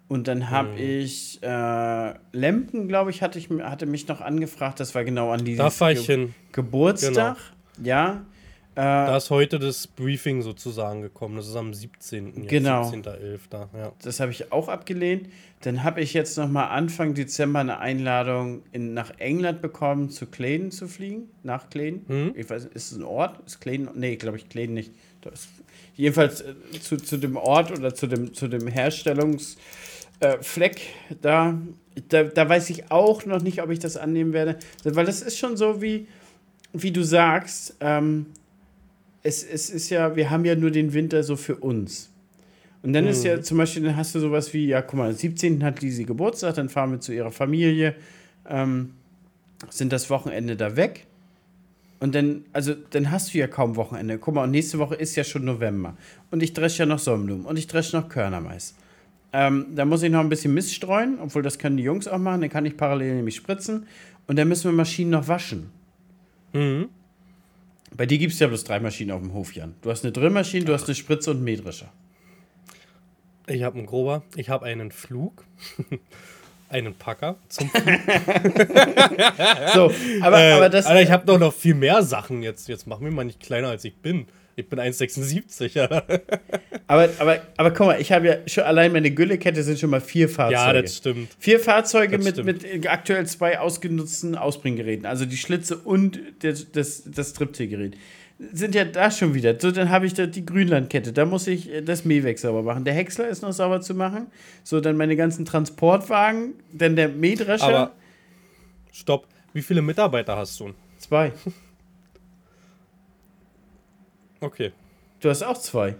[SPEAKER 1] Und dann habe mhm. ich äh, Lemken, glaube ich, hatte ich hatte mich noch angefragt. Das war genau an diesem
[SPEAKER 2] Ge
[SPEAKER 1] Geburtstag. Genau. Ja.
[SPEAKER 2] Äh, da ist heute das Briefing sozusagen gekommen. Das ist am 17.
[SPEAKER 1] Genau.
[SPEAKER 2] 17.11. Ja.
[SPEAKER 1] Das habe ich auch abgelehnt. Dann habe ich jetzt noch mal Anfang Dezember eine Einladung in, nach England bekommen, zu Claydon zu fliegen. Nach Claydon. Mhm. Ich weiß, ist es ein Ort? Ist Claydon? Nee, glaube ich, Claydon nicht. Das, jedenfalls äh, zu, zu dem Ort oder zu dem, zu dem Herstellungs- äh, Fleck da, da, da weiß ich auch noch nicht, ob ich das annehmen werde. Weil das ist schon so, wie, wie du sagst, ähm, es, es ist ja, wir haben ja nur den Winter so für uns. Und dann mhm. ist ja mhm. zum Beispiel, dann hast du sowas wie, ja, guck mal, am 17. hat Lisi Geburtstag, dann fahren wir zu ihrer Familie, ähm, sind das Wochenende da weg. Und dann, also, dann hast du ja kaum Wochenende. Guck mal, und nächste Woche ist ja schon November. Und ich dresche ja noch Sonnenblumen und ich dresche noch Körnermais. Ähm, da muss ich noch ein bisschen Mist streuen, obwohl das können die Jungs auch machen. Dann kann ich parallel nämlich spritzen. Und dann müssen wir Maschinen noch waschen.
[SPEAKER 2] Mhm.
[SPEAKER 1] Bei dir gibt es ja bloß drei Maschinen auf dem Hof, Jan. Du hast eine Drillmaschine, du hast eine Spritze und einen Mähdrescher.
[SPEAKER 2] Ich habe einen Grober, ich habe einen Flug, [LAUGHS] einen Packer zum Flug. [LAUGHS]
[SPEAKER 1] so, aber, äh, aber das.
[SPEAKER 2] Alter, ich habe doch noch viel mehr Sachen jetzt. Jetzt mach mich mal nicht kleiner als ich bin. Ich bin 1,76, ja. [LAUGHS]
[SPEAKER 1] aber, aber, aber guck mal, ich habe ja schon allein meine Güllekette sind schon mal vier Fahrzeuge.
[SPEAKER 2] Ja, das stimmt.
[SPEAKER 1] Vier Fahrzeuge mit, mit aktuell zwei ausgenutzten Ausbringgeräten, also die Schlitze und das, das, das Stripteil-Gerät. Sind ja da schon wieder. So, dann habe ich da die Grünlandkette. Da muss ich äh, das Mähwerk sauber machen. Der Häcksler ist noch sauber zu machen. So, dann meine ganzen Transportwagen. Dann der Mähdrescher. Aber
[SPEAKER 2] stopp. Wie viele Mitarbeiter hast du?
[SPEAKER 1] Zwei.
[SPEAKER 2] Okay.
[SPEAKER 1] Du hast auch zwei.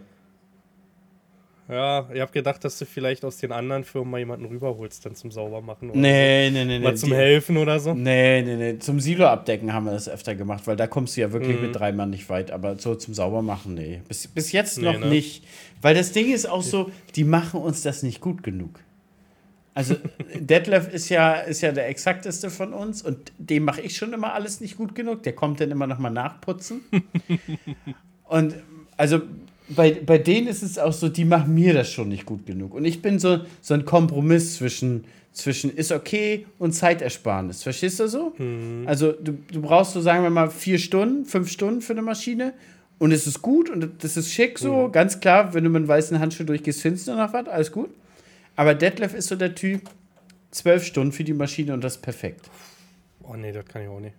[SPEAKER 2] Ja, ich habe gedacht, dass du vielleicht aus den anderen Firmen mal jemanden rüberholst, dann zum Saubermachen
[SPEAKER 1] oder nee, so. nee, nee,
[SPEAKER 2] Mal
[SPEAKER 1] nee,
[SPEAKER 2] zum die, Helfen oder so?
[SPEAKER 1] Nee, nee, nee. Zum Silo abdecken haben wir das öfter gemacht, weil da kommst du ja wirklich mhm. mit drei Mann nicht weit. Aber so zum Saubermachen, nee. Bis, bis jetzt nee, noch ne? nicht. Weil das Ding ist auch so, die machen uns das nicht gut genug. Also [LAUGHS] Detlef ist ja, ist ja der exakteste von uns und dem mache ich schon immer alles nicht gut genug. Der kommt dann immer noch mal nachputzen. [LAUGHS] Und also bei, bei denen ist es auch so, die machen mir das schon nicht gut genug. Und ich bin so, so ein Kompromiss zwischen, zwischen ist okay und Zeitersparnis. Verstehst du so? Mhm. Also du, du brauchst so, sagen wir mal, vier Stunden, fünf Stunden für eine Maschine und es ist gut und das ist schick so. Mhm. Ganz klar, wenn du mit einem weißen Handschuh durchgehst, findest du noch was, alles gut. Aber Detlef ist so der Typ, zwölf Stunden für die Maschine und das ist perfekt.
[SPEAKER 2] Oh nee, das kann ich auch nicht.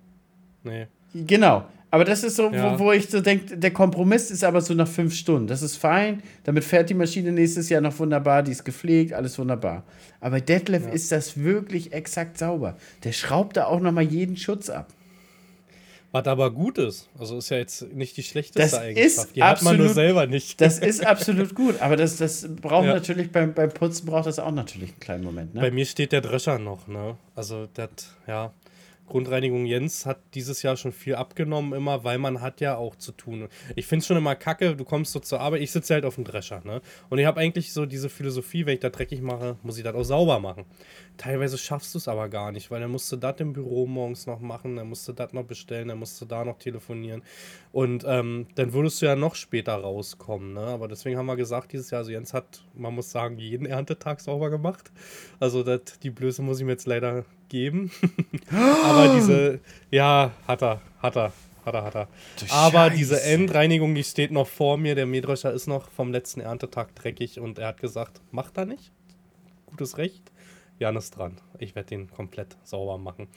[SPEAKER 2] Nee.
[SPEAKER 1] Genau. Aber das ist so, ja. wo, wo ich so denke, der Kompromiss ist aber so nach fünf Stunden. Das ist fein. Damit fährt die Maschine nächstes Jahr noch wunderbar. Die ist gepflegt, alles wunderbar. Aber Detlef ja. ist das wirklich exakt sauber. Der schraubt da auch noch mal jeden Schutz ab.
[SPEAKER 2] Was aber gut ist. Also ist ja jetzt nicht die schlechteste
[SPEAKER 1] das
[SPEAKER 2] Eigenschaft.
[SPEAKER 1] Ist die absolut, hat man nur
[SPEAKER 2] selber nicht.
[SPEAKER 1] Das ist absolut gut. Aber das, das braucht ja. natürlich beim, beim Putzen braucht das auch natürlich einen kleinen Moment. Ne?
[SPEAKER 2] Bei mir steht der Drescher noch. Ne? Also das, ja. Grundreinigung Jens hat dieses Jahr schon viel abgenommen, immer, weil man hat ja auch zu tun. Ich finde es schon immer kacke, du kommst so zur Arbeit, ich sitze halt auf dem Drescher, ne? Und ich habe eigentlich so diese Philosophie, wenn ich da dreckig mache, muss ich das auch sauber machen. Teilweise schaffst du es aber gar nicht, weil dann musst du das im Büro morgens noch machen, dann musst du das noch bestellen, dann musst du da noch telefonieren. Und ähm, dann würdest du ja noch später rauskommen, ne? Aber deswegen haben wir gesagt, dieses Jahr, also Jens hat, man muss sagen, jeden Erntetag sauber gemacht. Also dat, die Blöße muss ich mir jetzt leider geben. [LAUGHS] Aber diese, ja, hat er, hat er, hat er, hat er. Aber Scheiße. diese Endreinigung, die steht noch vor mir. Der Mähdrescher ist noch vom letzten Erntetag dreckig und er hat gesagt, macht er nicht. Gutes Recht. Jan ist dran. Ich werde den komplett sauber machen.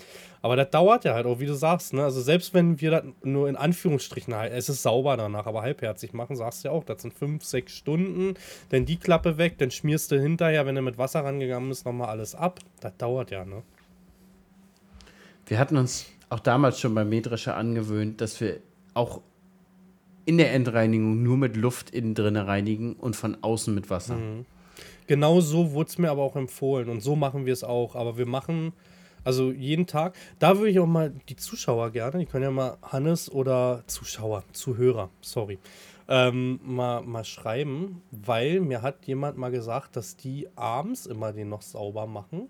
[SPEAKER 2] Aber das dauert ja halt auch, wie du sagst. Ne? Also selbst wenn wir das nur in Anführungsstrichen halten, es ist sauber danach, aber halbherzig machen, sagst du ja auch, das sind fünf, sechs Stunden. Dann die Klappe weg, dann schmierst du hinterher, wenn du mit Wasser rangegangen bist, nochmal alles ab. Das dauert ja, ne?
[SPEAKER 1] Wir hatten uns auch damals schon beim Mähdrescher angewöhnt, dass wir auch in der Endreinigung nur mit Luft innen drin reinigen und von außen mit Wasser. Mhm.
[SPEAKER 2] Genau so wurde es mir aber auch empfohlen und so machen wir es auch. Aber wir machen also jeden Tag. Da würde ich auch mal die Zuschauer gerne, die können ja mal Hannes oder Zuschauer, Zuhörer, sorry, ähm, mal, mal schreiben, weil mir hat jemand mal gesagt, dass die abends immer den noch sauber machen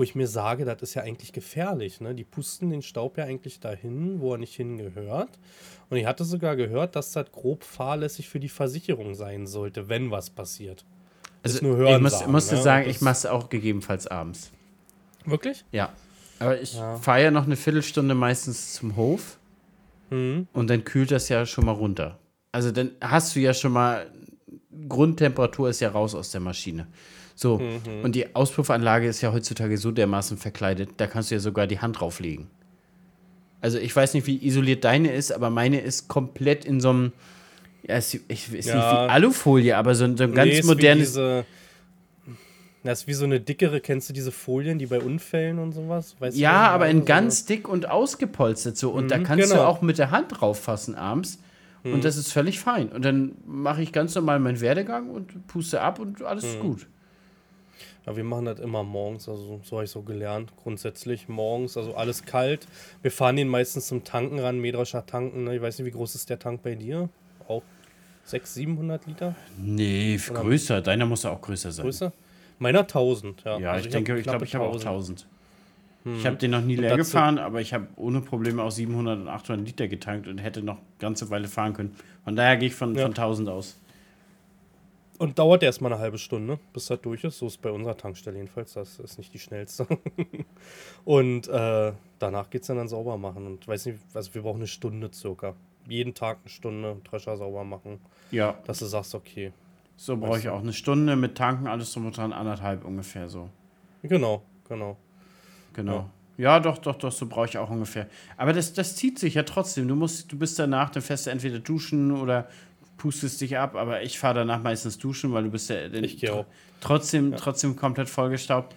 [SPEAKER 2] wo ich mir sage, das ist ja eigentlich gefährlich. Ne? Die pusten den Staub ja eigentlich dahin, wo er nicht hingehört. Und ich hatte sogar gehört, dass das grob fahrlässig für die Versicherung sein sollte, wenn was passiert.
[SPEAKER 1] Also nur hören ich muss, sagen, musste ne? sagen, ich mache es auch gegebenenfalls abends.
[SPEAKER 2] Wirklich?
[SPEAKER 1] Ja. Aber ich ja. fahre ja noch eine Viertelstunde meistens zum Hof. Mhm. Und dann kühlt das ja schon mal runter. Also dann hast du ja schon mal, Grundtemperatur ist ja raus aus der Maschine. So, mhm. und die Auspuffanlage ist ja heutzutage so dermaßen verkleidet, da kannst du ja sogar die Hand drauflegen. Also ich weiß nicht, wie isoliert deine ist, aber meine ist komplett in so einem, ja, ist, ich, ist ja. nicht wie Alufolie, aber so, so ein ganz nee, modernes.
[SPEAKER 2] Das ist wie so eine dickere, kennst du diese Folien, die bei Unfällen und sowas?
[SPEAKER 1] Weißt ja, aber in ganz dick und ausgepolstert so. Und mhm, da kannst genau. du auch mit der Hand drauf fassen abends. Mhm. Und das ist völlig fein. Und dann mache ich ganz normal meinen Werdegang und puste ab und alles mhm. ist gut.
[SPEAKER 2] Ja, wir machen das immer morgens, also so habe ich so gelernt, grundsätzlich morgens, also alles kalt. Wir fahren den meistens zum Tanken ran, Mähdrescher tanken, ne? ich weiß nicht, wie groß ist der Tank bei dir? Auch 600, 700 Liter?
[SPEAKER 1] Nee, Oder größer, deiner muss auch größer sein. Größer?
[SPEAKER 2] Meiner 1000, ja.
[SPEAKER 1] Ja, also ich, ich denke, ich glaube, ich habe auch 1000. Hm. Ich habe den noch nie leer gefahren, aber ich habe ohne Probleme auch 700 und 800 Liter getankt und hätte noch eine ganze Weile fahren können. Von daher gehe ich von, ja. von 1000 aus.
[SPEAKER 2] Und dauert erstmal eine halbe Stunde, bis das durch ist. So ist bei unserer Tankstelle jedenfalls. Das ist nicht die schnellste. [LAUGHS] und äh, danach geht es dann, dann sauber machen. Und weiß nicht, also wir brauchen eine Stunde circa. Jeden Tag eine Stunde Drescher sauber machen.
[SPEAKER 1] Ja.
[SPEAKER 2] Dass du sagst, okay.
[SPEAKER 1] So brauche ich auch eine Stunde mit Tanken, alles drum und dran, anderthalb ungefähr so.
[SPEAKER 2] Genau, genau.
[SPEAKER 1] Genau. Ja. ja doch, doch, doch, so brauche ich auch ungefähr. Aber das, das zieht sich ja trotzdem. Du musst, du bist danach, dann du entweder duschen oder pustest dich ab, aber ich fahre danach meistens duschen, weil du bist ja tr trotzdem, ja. trotzdem komplett vollgestaubt.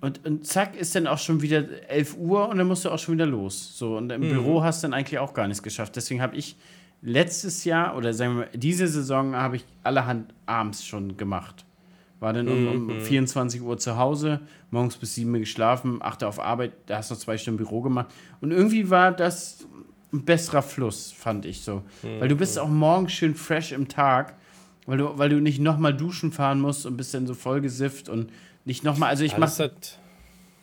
[SPEAKER 1] Und, und zack, ist dann auch schon wieder 11 Uhr und dann musst du auch schon wieder los. So, und im mhm. Büro hast du dann eigentlich auch gar nichts geschafft. Deswegen habe ich letztes Jahr oder sagen wir mal, diese Saison habe ich allerhand abends schon gemacht. War dann um, um mhm. 24 Uhr zu Hause, morgens bis 7 Uhr geschlafen, 8 Uhr auf Arbeit, da hast du zwei Stunden Büro gemacht. Und irgendwie war das ein besserer Fluss, fand ich so. Mhm. Weil du bist auch morgens schön fresh im Tag, weil du, weil du nicht nochmal duschen fahren musst und bist dann so voll gesifft und nicht nochmal, also ich mach,
[SPEAKER 2] das,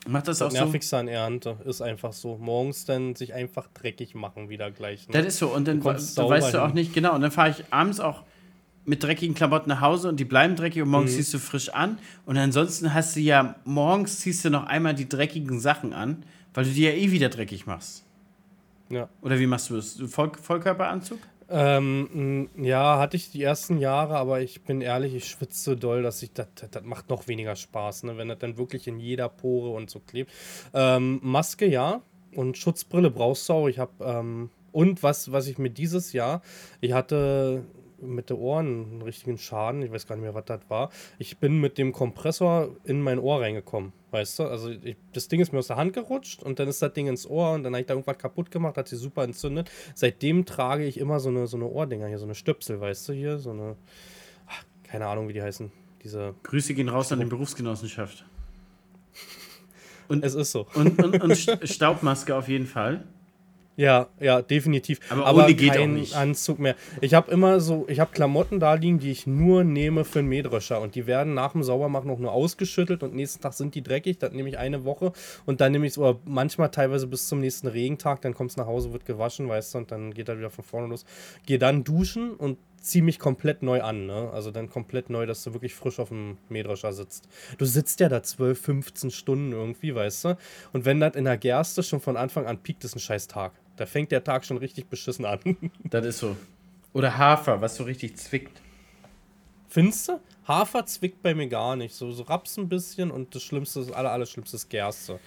[SPEAKER 2] mach das, das auch nervigste so. an Ernte ist einfach so. Morgens dann sich einfach dreckig machen wieder gleich.
[SPEAKER 1] Ne? Das ist so und dann, dann weißt du auch nicht, genau, und dann fahre ich abends auch mit dreckigen Klamotten nach Hause und die bleiben dreckig und morgens mhm. ziehst du frisch an. Und ansonsten hast du ja, morgens ziehst du noch einmal die dreckigen Sachen an, weil du die ja eh wieder dreckig machst. Ja. Oder wie machst du das? Voll, Vollkörperanzug?
[SPEAKER 2] Ähm, ja, hatte ich die ersten Jahre, aber ich bin ehrlich, ich schwitze so doll, dass ich das, macht noch weniger Spaß, ne, wenn das dann wirklich in jeder Pore und so klebt. Ähm, Maske ja und Schutzbrille brauchst du auch. Ich habe ähm, Und was, was ich mir dieses Jahr, ich hatte mit den Ohren einen richtigen Schaden, ich weiß gar nicht mehr, was das war. Ich bin mit dem Kompressor in mein Ohr reingekommen, weißt du? Also ich, das Ding ist mir aus der Hand gerutscht und dann ist das Ding ins Ohr und dann habe ich da irgendwas kaputt gemacht, hat sich super entzündet. Seitdem trage ich immer so eine, so eine Ohrdinger hier, so eine Stöpsel, weißt du, hier, so eine, ach, keine Ahnung, wie die heißen. Diese
[SPEAKER 1] Grüße gehen raus an die Berufsgenossenschaft. [LAUGHS]
[SPEAKER 2] Und, es ist so.
[SPEAKER 1] Und, und, und [LAUGHS] Staubmaske auf jeden Fall.
[SPEAKER 2] Ja, ja, definitiv.
[SPEAKER 1] Aber, Aber ohne geht kein auch nicht.
[SPEAKER 2] Anzug mehr. Ich habe immer so, ich habe Klamotten da liegen, die ich nur nehme für einen Mähdrescher und die werden nach dem Saubermachen noch nur ausgeschüttelt und nächsten Tag sind die dreckig, dann nehme ich eine Woche und dann nehme ich es, manchmal teilweise bis zum nächsten Regentag, dann kommt es nach Hause, wird gewaschen, weißt du, und dann geht er wieder von vorne los. Gehe dann duschen und ziehe mich komplett neu an, ne? Also dann komplett neu, dass du wirklich frisch auf dem Mähdrescher sitzt. Du sitzt ja da 12, 15 Stunden irgendwie, weißt du? Und wenn das in der Gerste schon von Anfang an piekt, ist ein scheiß Tag. Da fängt der Tag schon richtig beschissen an. [LAUGHS]
[SPEAKER 1] das ist so. Oder Hafer, was so richtig zwickt.
[SPEAKER 2] Findest du? Hafer zwickt bei mir gar nicht. So, so Raps ein bisschen und das Schlimmste, das aller, aller Schlimmste ist Gerste.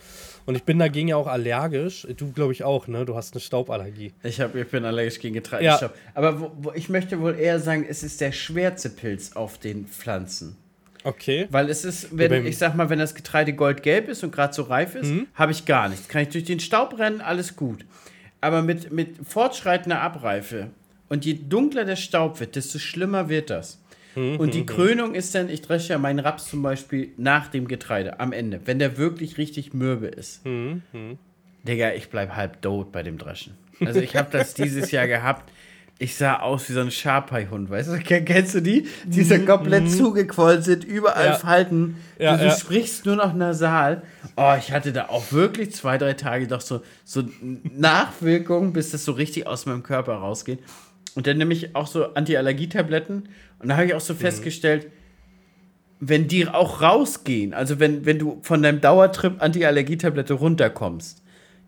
[SPEAKER 2] Und ich bin dagegen ja auch allergisch. Du, glaube ich, auch, ne? Du hast eine Stauballergie.
[SPEAKER 1] Ich, hab, ich bin allergisch gegen Getreidestaub. Ja. Aber wo, wo, ich möchte wohl eher sagen, es ist der schwerste Pilz auf den Pflanzen.
[SPEAKER 2] Okay.
[SPEAKER 1] Weil es ist, wenn, ich sag mal, wenn das Getreide goldgelb ist und gerade so reif ist, mhm. habe ich gar nichts. Kann ich durch den Staub rennen, alles gut. Aber mit, mit fortschreitender Abreife und je dunkler der Staub wird, desto schlimmer wird das. Mhm, und die mhm, Krönung ist dann, ich dresche ja meinen Raps zum Beispiel nach dem Getreide am Ende, wenn der wirklich richtig mürbe ist. Mhm, Digga, ich bleib halb tot bei dem Dreschen. Also ich habe das [LAUGHS] dieses Jahr gehabt. Ich sah aus wie so ein Sharpei-Hund, weißt du? Kennst du die? Die so komplett zugequollen sind, überall ja. Falten. Ja, du, ja. sprichst nur noch nasal. Oh, ich hatte da auch wirklich zwei, drei Tage doch so, so Nachwirkungen, bis das so richtig aus meinem Körper rausgeht. Und dann nehme ich auch so Anti-Allergietabletten. Und da habe ich auch so mhm. festgestellt, wenn die auch rausgehen, also wenn, wenn du von deinem Dauertrip Anti-Allergietablette runterkommst,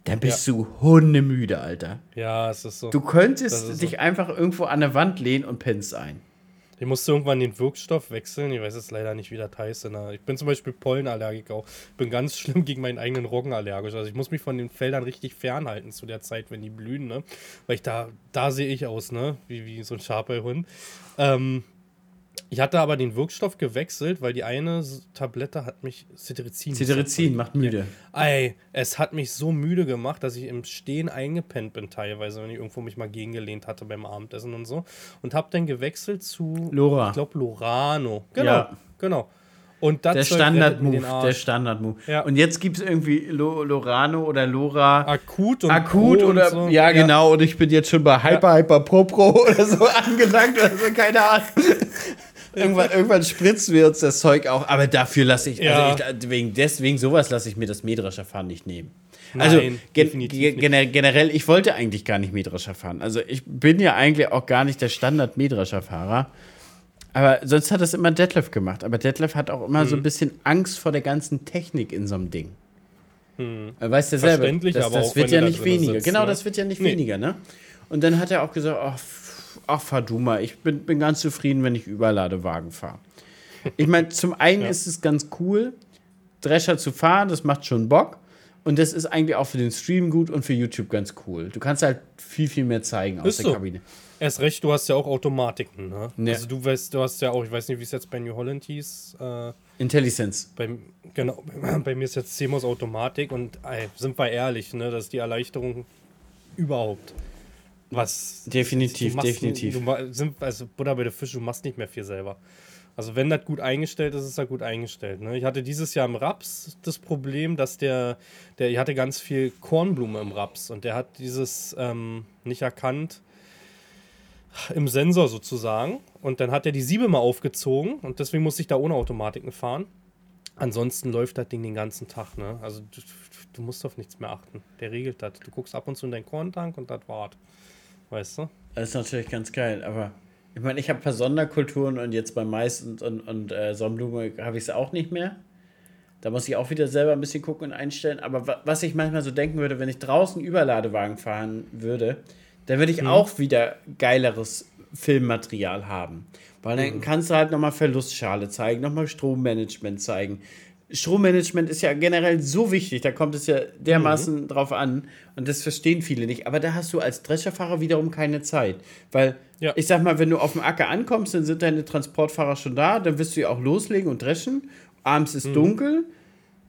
[SPEAKER 1] dann bist ja. du hundemüde, Alter.
[SPEAKER 2] Ja, es ist so.
[SPEAKER 1] Du könntest dich so. einfach irgendwo an der Wand lehnen und pennst ein.
[SPEAKER 2] Ich musste irgendwann den Wirkstoff wechseln. Ich weiß jetzt leider nicht, wie das heißt. Ich bin zum Beispiel Pollenallergiker auch. Ich bin ganz [LAUGHS] schlimm gegen meinen eigenen Roggen allergisch. Also ich muss mich von den Feldern richtig fernhalten zu der Zeit, wenn die blühen, ne? Weil ich da, da sehe ich aus, ne? Wie, wie so ein Schaperhund. Ähm, ich hatte aber den Wirkstoff gewechselt, weil die eine Tablette hat mich Cetirizin.
[SPEAKER 1] Cetirizin macht müde.
[SPEAKER 2] Ey, es hat mich so müde gemacht, dass ich im Stehen eingepennt bin teilweise, wenn ich irgendwo mich mal gegengelehnt hatte beim Abendessen und so. Und habe dann gewechselt zu
[SPEAKER 1] Lora.
[SPEAKER 2] Ich glaube Lorano. Genau, ja. genau. Und
[SPEAKER 1] der Standard-Move, der Standard-Move. Ja. Und jetzt gibt es irgendwie Lorano oder Lora.
[SPEAKER 2] Akut und
[SPEAKER 1] Akut Pro oder, so. ja, genau. Und ich bin jetzt schon bei Hyper, ja. Hyper Pro Pro [LAUGHS] oder so angelangt oder so, keine Ahnung. Irgendwann, irgendwann spritzt mir uns das Zeug auch, aber dafür lasse ich, ja. also ich, wegen, deswegen sowas lasse ich mir das Mähdrescher fahren nicht nehmen. Also Nein, gen gen generell, ich wollte eigentlich gar nicht Mähdrescher fahren. Also ich bin ja eigentlich auch gar nicht der Standard Mähdrescher Fahrer. Aber sonst hat das immer Detlef gemacht. Aber Detlef hat auch immer mhm. so ein bisschen Angst vor der ganzen Technik in so einem Ding. Mhm. Weißt du selber, das, das wird ja nicht weniger. Sitzt, genau, ne? das wird ja nicht nee. weniger, ne? Und dann hat er auch gesagt, ach, ach fahr du mal, ich bin, bin ganz zufrieden, wenn ich Überladewagen fahre. Ich meine, zum einen ja. ist es ganz cool, Drescher zu fahren, das macht schon Bock. Und das ist eigentlich auch für den Stream gut und für YouTube ganz cool. Du kannst halt viel, viel mehr zeigen aus ist der so. Kabine.
[SPEAKER 2] Erst recht, du hast ja auch Automatiken, ne? Ja. Also du weißt, du hast ja auch, ich weiß nicht, wie es jetzt bei New Holland hieß. Äh,
[SPEAKER 1] IntelliSense.
[SPEAKER 2] Bei, genau, bei, [CLEARS THROAT] bei, mir ist jetzt CMOS Automatik und ey, sind wir ehrlich, ne? Das ist die Erleichterung überhaupt. Was.
[SPEAKER 1] Definitiv, machst, definitiv.
[SPEAKER 2] Du, sind, also Buddha bei der Fische, du machst nicht mehr viel selber. Also wenn das gut eingestellt ist, ist das gut eingestellt. Ne? Ich hatte dieses Jahr im Raps das Problem, dass der, der, ich hatte ganz viel Kornblume im Raps und der hat dieses ähm, nicht erkannt im Sensor sozusagen. Und dann hat er die Siebe mal aufgezogen und deswegen musste ich da ohne Automatiken fahren. Ansonsten läuft das Ding den ganzen Tag. Ne? Also du, du musst auf nichts mehr achten. Der regelt das. Du guckst ab und zu in deinen Korntank und das war's. Weißt du?
[SPEAKER 1] Das ist natürlich ganz geil, aber ich meine, ich habe ein paar Sonderkulturen und jetzt bei Mais und, und, und äh, Sonnenblume habe ich es auch nicht mehr. Da muss ich auch wieder selber ein bisschen gucken und einstellen. Aber was ich manchmal so denken würde, wenn ich draußen Überladewagen fahren würde, dann würde ich mhm. auch wieder geileres Filmmaterial haben. Weil dann mhm. kannst du halt nochmal Verlustschale zeigen, nochmal Strommanagement zeigen, Strommanagement ist ja generell so wichtig, da kommt es ja dermaßen mhm. drauf an und das verstehen viele nicht. Aber da hast du als Drescherfahrer wiederum keine Zeit. Weil, ja. ich sag mal, wenn du auf dem Acker ankommst, dann sind deine Transportfahrer schon da, dann wirst du ja auch loslegen und dreschen. Abends ist mhm. dunkel.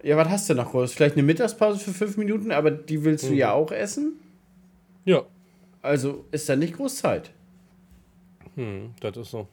[SPEAKER 1] Ja, was hast du noch groß? Vielleicht eine Mittagspause für fünf Minuten, aber die willst mhm. du ja auch essen.
[SPEAKER 2] Ja.
[SPEAKER 1] Also ist da nicht groß Zeit.
[SPEAKER 2] Hm, das ist so.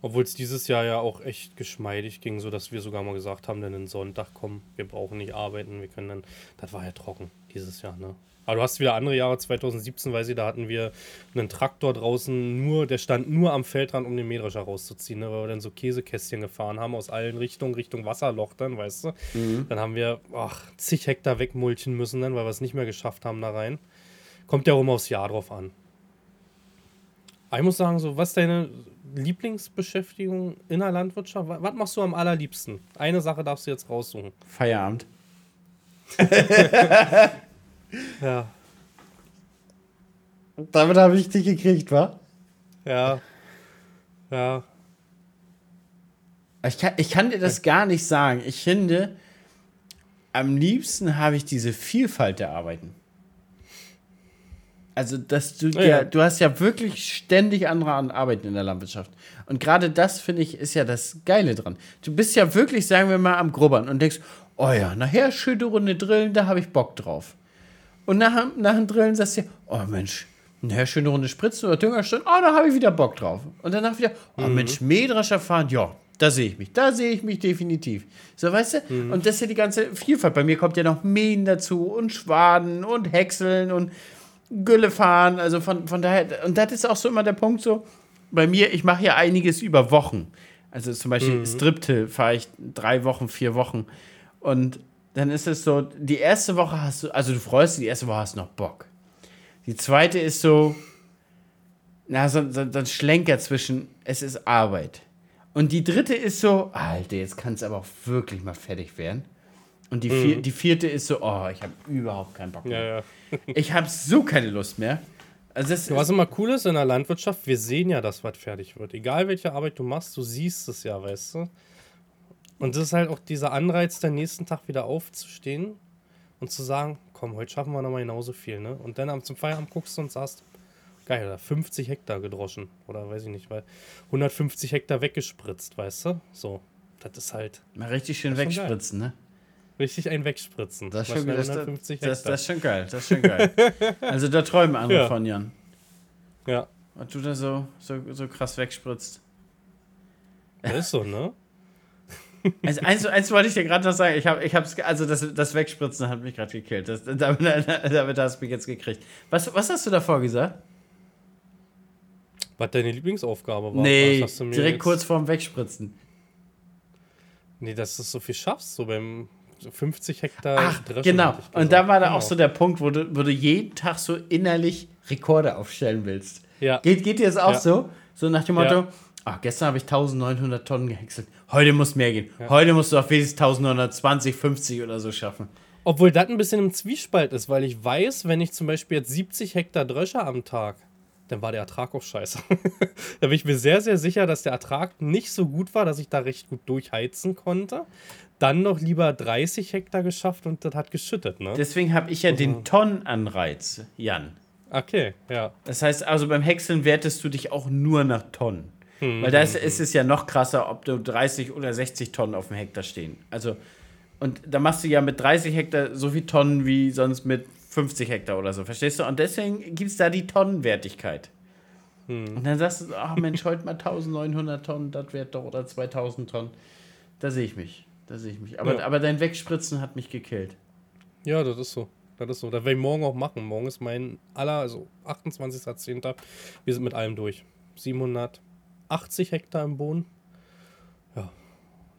[SPEAKER 2] Obwohl es dieses Jahr ja auch echt geschmeidig ging, sodass wir sogar mal gesagt haben, dann den Sonntag kommen, wir brauchen nicht arbeiten, wir können dann. Das war ja trocken dieses Jahr, ne? Aber du hast wieder andere Jahre, 2017, weiß ich, da hatten wir einen Traktor draußen, nur, der stand nur am Feldrand, um den Mähdrescher rauszuziehen, ne? weil wir dann so Käsekästchen gefahren haben aus allen Richtungen, Richtung Wasserloch dann, weißt du. Mhm. Dann haben wir ach, zig Hektar wegmulchen müssen dann, weil wir es nicht mehr geschafft haben da rein. Kommt ja rum aufs Jahr drauf an. Ich muss sagen, so, was deine Lieblingsbeschäftigung in der Landwirtschaft? Was machst du am allerliebsten? Eine Sache darfst du jetzt raussuchen.
[SPEAKER 1] Feierabend. [LAUGHS]
[SPEAKER 2] ja.
[SPEAKER 1] Damit habe ich dich gekriegt, wa?
[SPEAKER 2] Ja. Ja.
[SPEAKER 1] Ich kann, ich kann dir das gar nicht sagen. Ich finde, am liebsten habe ich diese Vielfalt der Arbeiten. Also, dass du ja, ja, du hast ja wirklich ständig andere Arbeiten in der Landwirtschaft. Und gerade das, finde ich, ist ja das Geile dran. Du bist ja wirklich, sagen wir mal, am Grubbern und denkst, oh ja, nachher schöne Runde drillen, da habe ich Bock drauf. Und nach, nach dem Drillen sagst du, oh Mensch, nachher schöne Runde spritzen oder Düngerstunden, oh, da habe ich wieder Bock drauf. Und danach wieder, oh mhm. Mensch, Mähdrescher fahren, ja, da sehe ich mich. Da sehe ich mich definitiv. So, weißt du? Mhm. Und das ist ja die ganze Vielfalt. Bei mir kommt ja noch Mähen dazu und Schwaden und Häckseln und Gülle fahren. Also von, von daher, und das ist auch so immer der Punkt so, bei mir, ich mache ja einiges über Wochen. Also zum Beispiel mhm. Stripte fahre ich drei Wochen, vier Wochen. Und dann ist es so, die erste Woche hast du, also du freust dich, die erste Woche hast du noch Bock. Die zweite ist so, na, so, so, so ein Schlenker zwischen, es ist Arbeit. Und die dritte ist so, Alter, jetzt kann es aber auch wirklich mal fertig werden. Und die, vier, mhm. die vierte ist so, oh, ich habe überhaupt keinen Bock mehr. Ja, ja. [LAUGHS] ich habe so keine Lust mehr.
[SPEAKER 2] Also das was immer cool ist in der Landwirtschaft, wir sehen ja, dass was fertig wird. Egal welche Arbeit du machst, du siehst es ja, weißt du. Und das ist halt auch dieser Anreiz, den nächsten Tag wieder aufzustehen und zu sagen, komm, heute schaffen wir nochmal genauso viel, ne? Und dann zum Feierabend guckst du und sagst, geil, 50 Hektar gedroschen. Oder weiß ich nicht, weil 150 Hektar weggespritzt, weißt du? So, das ist halt.
[SPEAKER 1] Mal richtig schön wegspritzen, ne?
[SPEAKER 2] Richtig ein wegspritzen.
[SPEAKER 1] Das ist, schon, das, das, das, ist schon geil. Das ist schon geil. [LAUGHS] also da träumen andere ja. von, Jan.
[SPEAKER 2] Ja.
[SPEAKER 1] Und du da so, so, so krass wegspritzt.
[SPEAKER 2] Das ist so, ne? [LAUGHS]
[SPEAKER 1] Also eins, eins wollte ich dir gerade noch sagen. Ich habe, ich hab's, also das, das Wegspritzen hat mich gerade gekillt. Das, [LAUGHS] damit, damit hast du mich jetzt gekriegt. Was, was hast du davor gesagt?
[SPEAKER 2] Was deine Lieblingsaufgabe war?
[SPEAKER 1] Nee, direkt jetzt... kurz vorm Wegspritzen.
[SPEAKER 2] Nee, dass du so viel schaffst, so beim so 50 Hektar.
[SPEAKER 1] Ach, genau. Und da war da genau. auch so der Punkt, wo du, wo du jeden Tag so innerlich Rekorde aufstellen willst.
[SPEAKER 2] Ja.
[SPEAKER 1] Geht, geht dir das auch ja. so? So nach dem Motto, ja. ach, gestern habe ich 1900 Tonnen gehäckselt. Heute muss mehr gehen. Ja. Heute musst du auf wenigstens 1920, 50 oder so schaffen.
[SPEAKER 2] Obwohl das ein bisschen im Zwiespalt ist, weil ich weiß, wenn ich zum Beispiel jetzt 70 Hektar Dröscher am Tag, dann war der Ertrag auch scheiße. [LAUGHS] da bin ich mir sehr, sehr sicher, dass der Ertrag nicht so gut war, dass ich da recht gut durchheizen konnte dann noch lieber 30 Hektar geschafft und das hat geschüttet, ne?
[SPEAKER 1] Deswegen habe ich ja also. den Tonnenanreiz, Jan.
[SPEAKER 2] Okay, ja.
[SPEAKER 1] Das heißt also, beim Häckseln wertest du dich auch nur nach Tonnen. Hm, Weil da ist, hm, ist, es ja noch krasser, ob du 30 oder 60 Tonnen auf dem Hektar stehen. Also, und da machst du ja mit 30 Hektar so viel Tonnen wie sonst mit 50 Hektar oder so, verstehst du? Und deswegen gibt es da die Tonnenwertigkeit. Hm. Und dann sagst du, ach Mensch, heute mal 1900 Tonnen, das wird doch, oder 2000 Tonnen. Da sehe ich mich. Da sehe ich mich. Aber, ja. aber dein Wegspritzen hat mich gekillt.
[SPEAKER 2] Ja, das ist so. Das ist so. Das werde ich morgen auch machen. Morgen ist mein aller, also 28.10. Wir sind mit allem durch. 780 Hektar im Boden. Ja.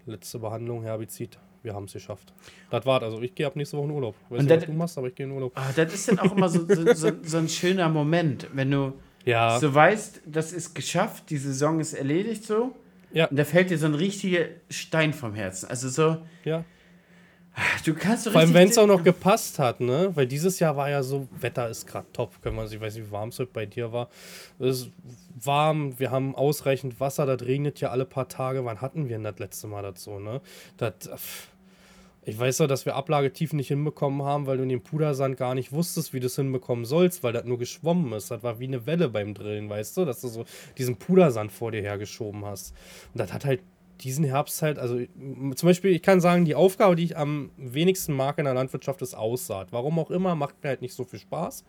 [SPEAKER 2] Letzte Behandlung, Herbizid. Wir haben es geschafft. Das war's. Also ich gehe ab nächste Woche in Urlaub.
[SPEAKER 1] Weiß nicht, was du machst, aber ich gehe in Urlaub. Ah, das ist dann auch immer so, so, so, so, ein schöner Moment, wenn du [LAUGHS] ja. so weißt, das ist geschafft, die Saison ist erledigt so. Ja. Und da fällt dir so ein richtiger Stein vom Herzen. Also so.
[SPEAKER 2] Ja.
[SPEAKER 1] Du kannst so
[SPEAKER 2] Vor allem, wenn es auch noch gepasst hat, ne? Weil dieses Jahr war ja so, Wetter ist gerade top. Können wir, ich weiß nicht, wie warm es heute bei dir war. Es ist warm, wir haben ausreichend Wasser, das regnet ja alle paar Tage. Wann hatten wir denn das letzte Mal dazu, ne? Das, Ich weiß doch, dass wir Ablagetiefen nicht hinbekommen haben, weil du in dem Pudersand gar nicht wusstest, wie du es hinbekommen sollst, weil das nur geschwommen ist. Das war wie eine Welle beim Drillen, weißt du, dass du so diesen Pudersand vor dir hergeschoben hast. Und das hat halt diesen Herbst halt, also zum Beispiel, ich kann sagen, die Aufgabe, die ich am wenigsten mag in der Landwirtschaft, ist Aussaat. Warum auch immer, macht mir halt nicht so viel Spaß.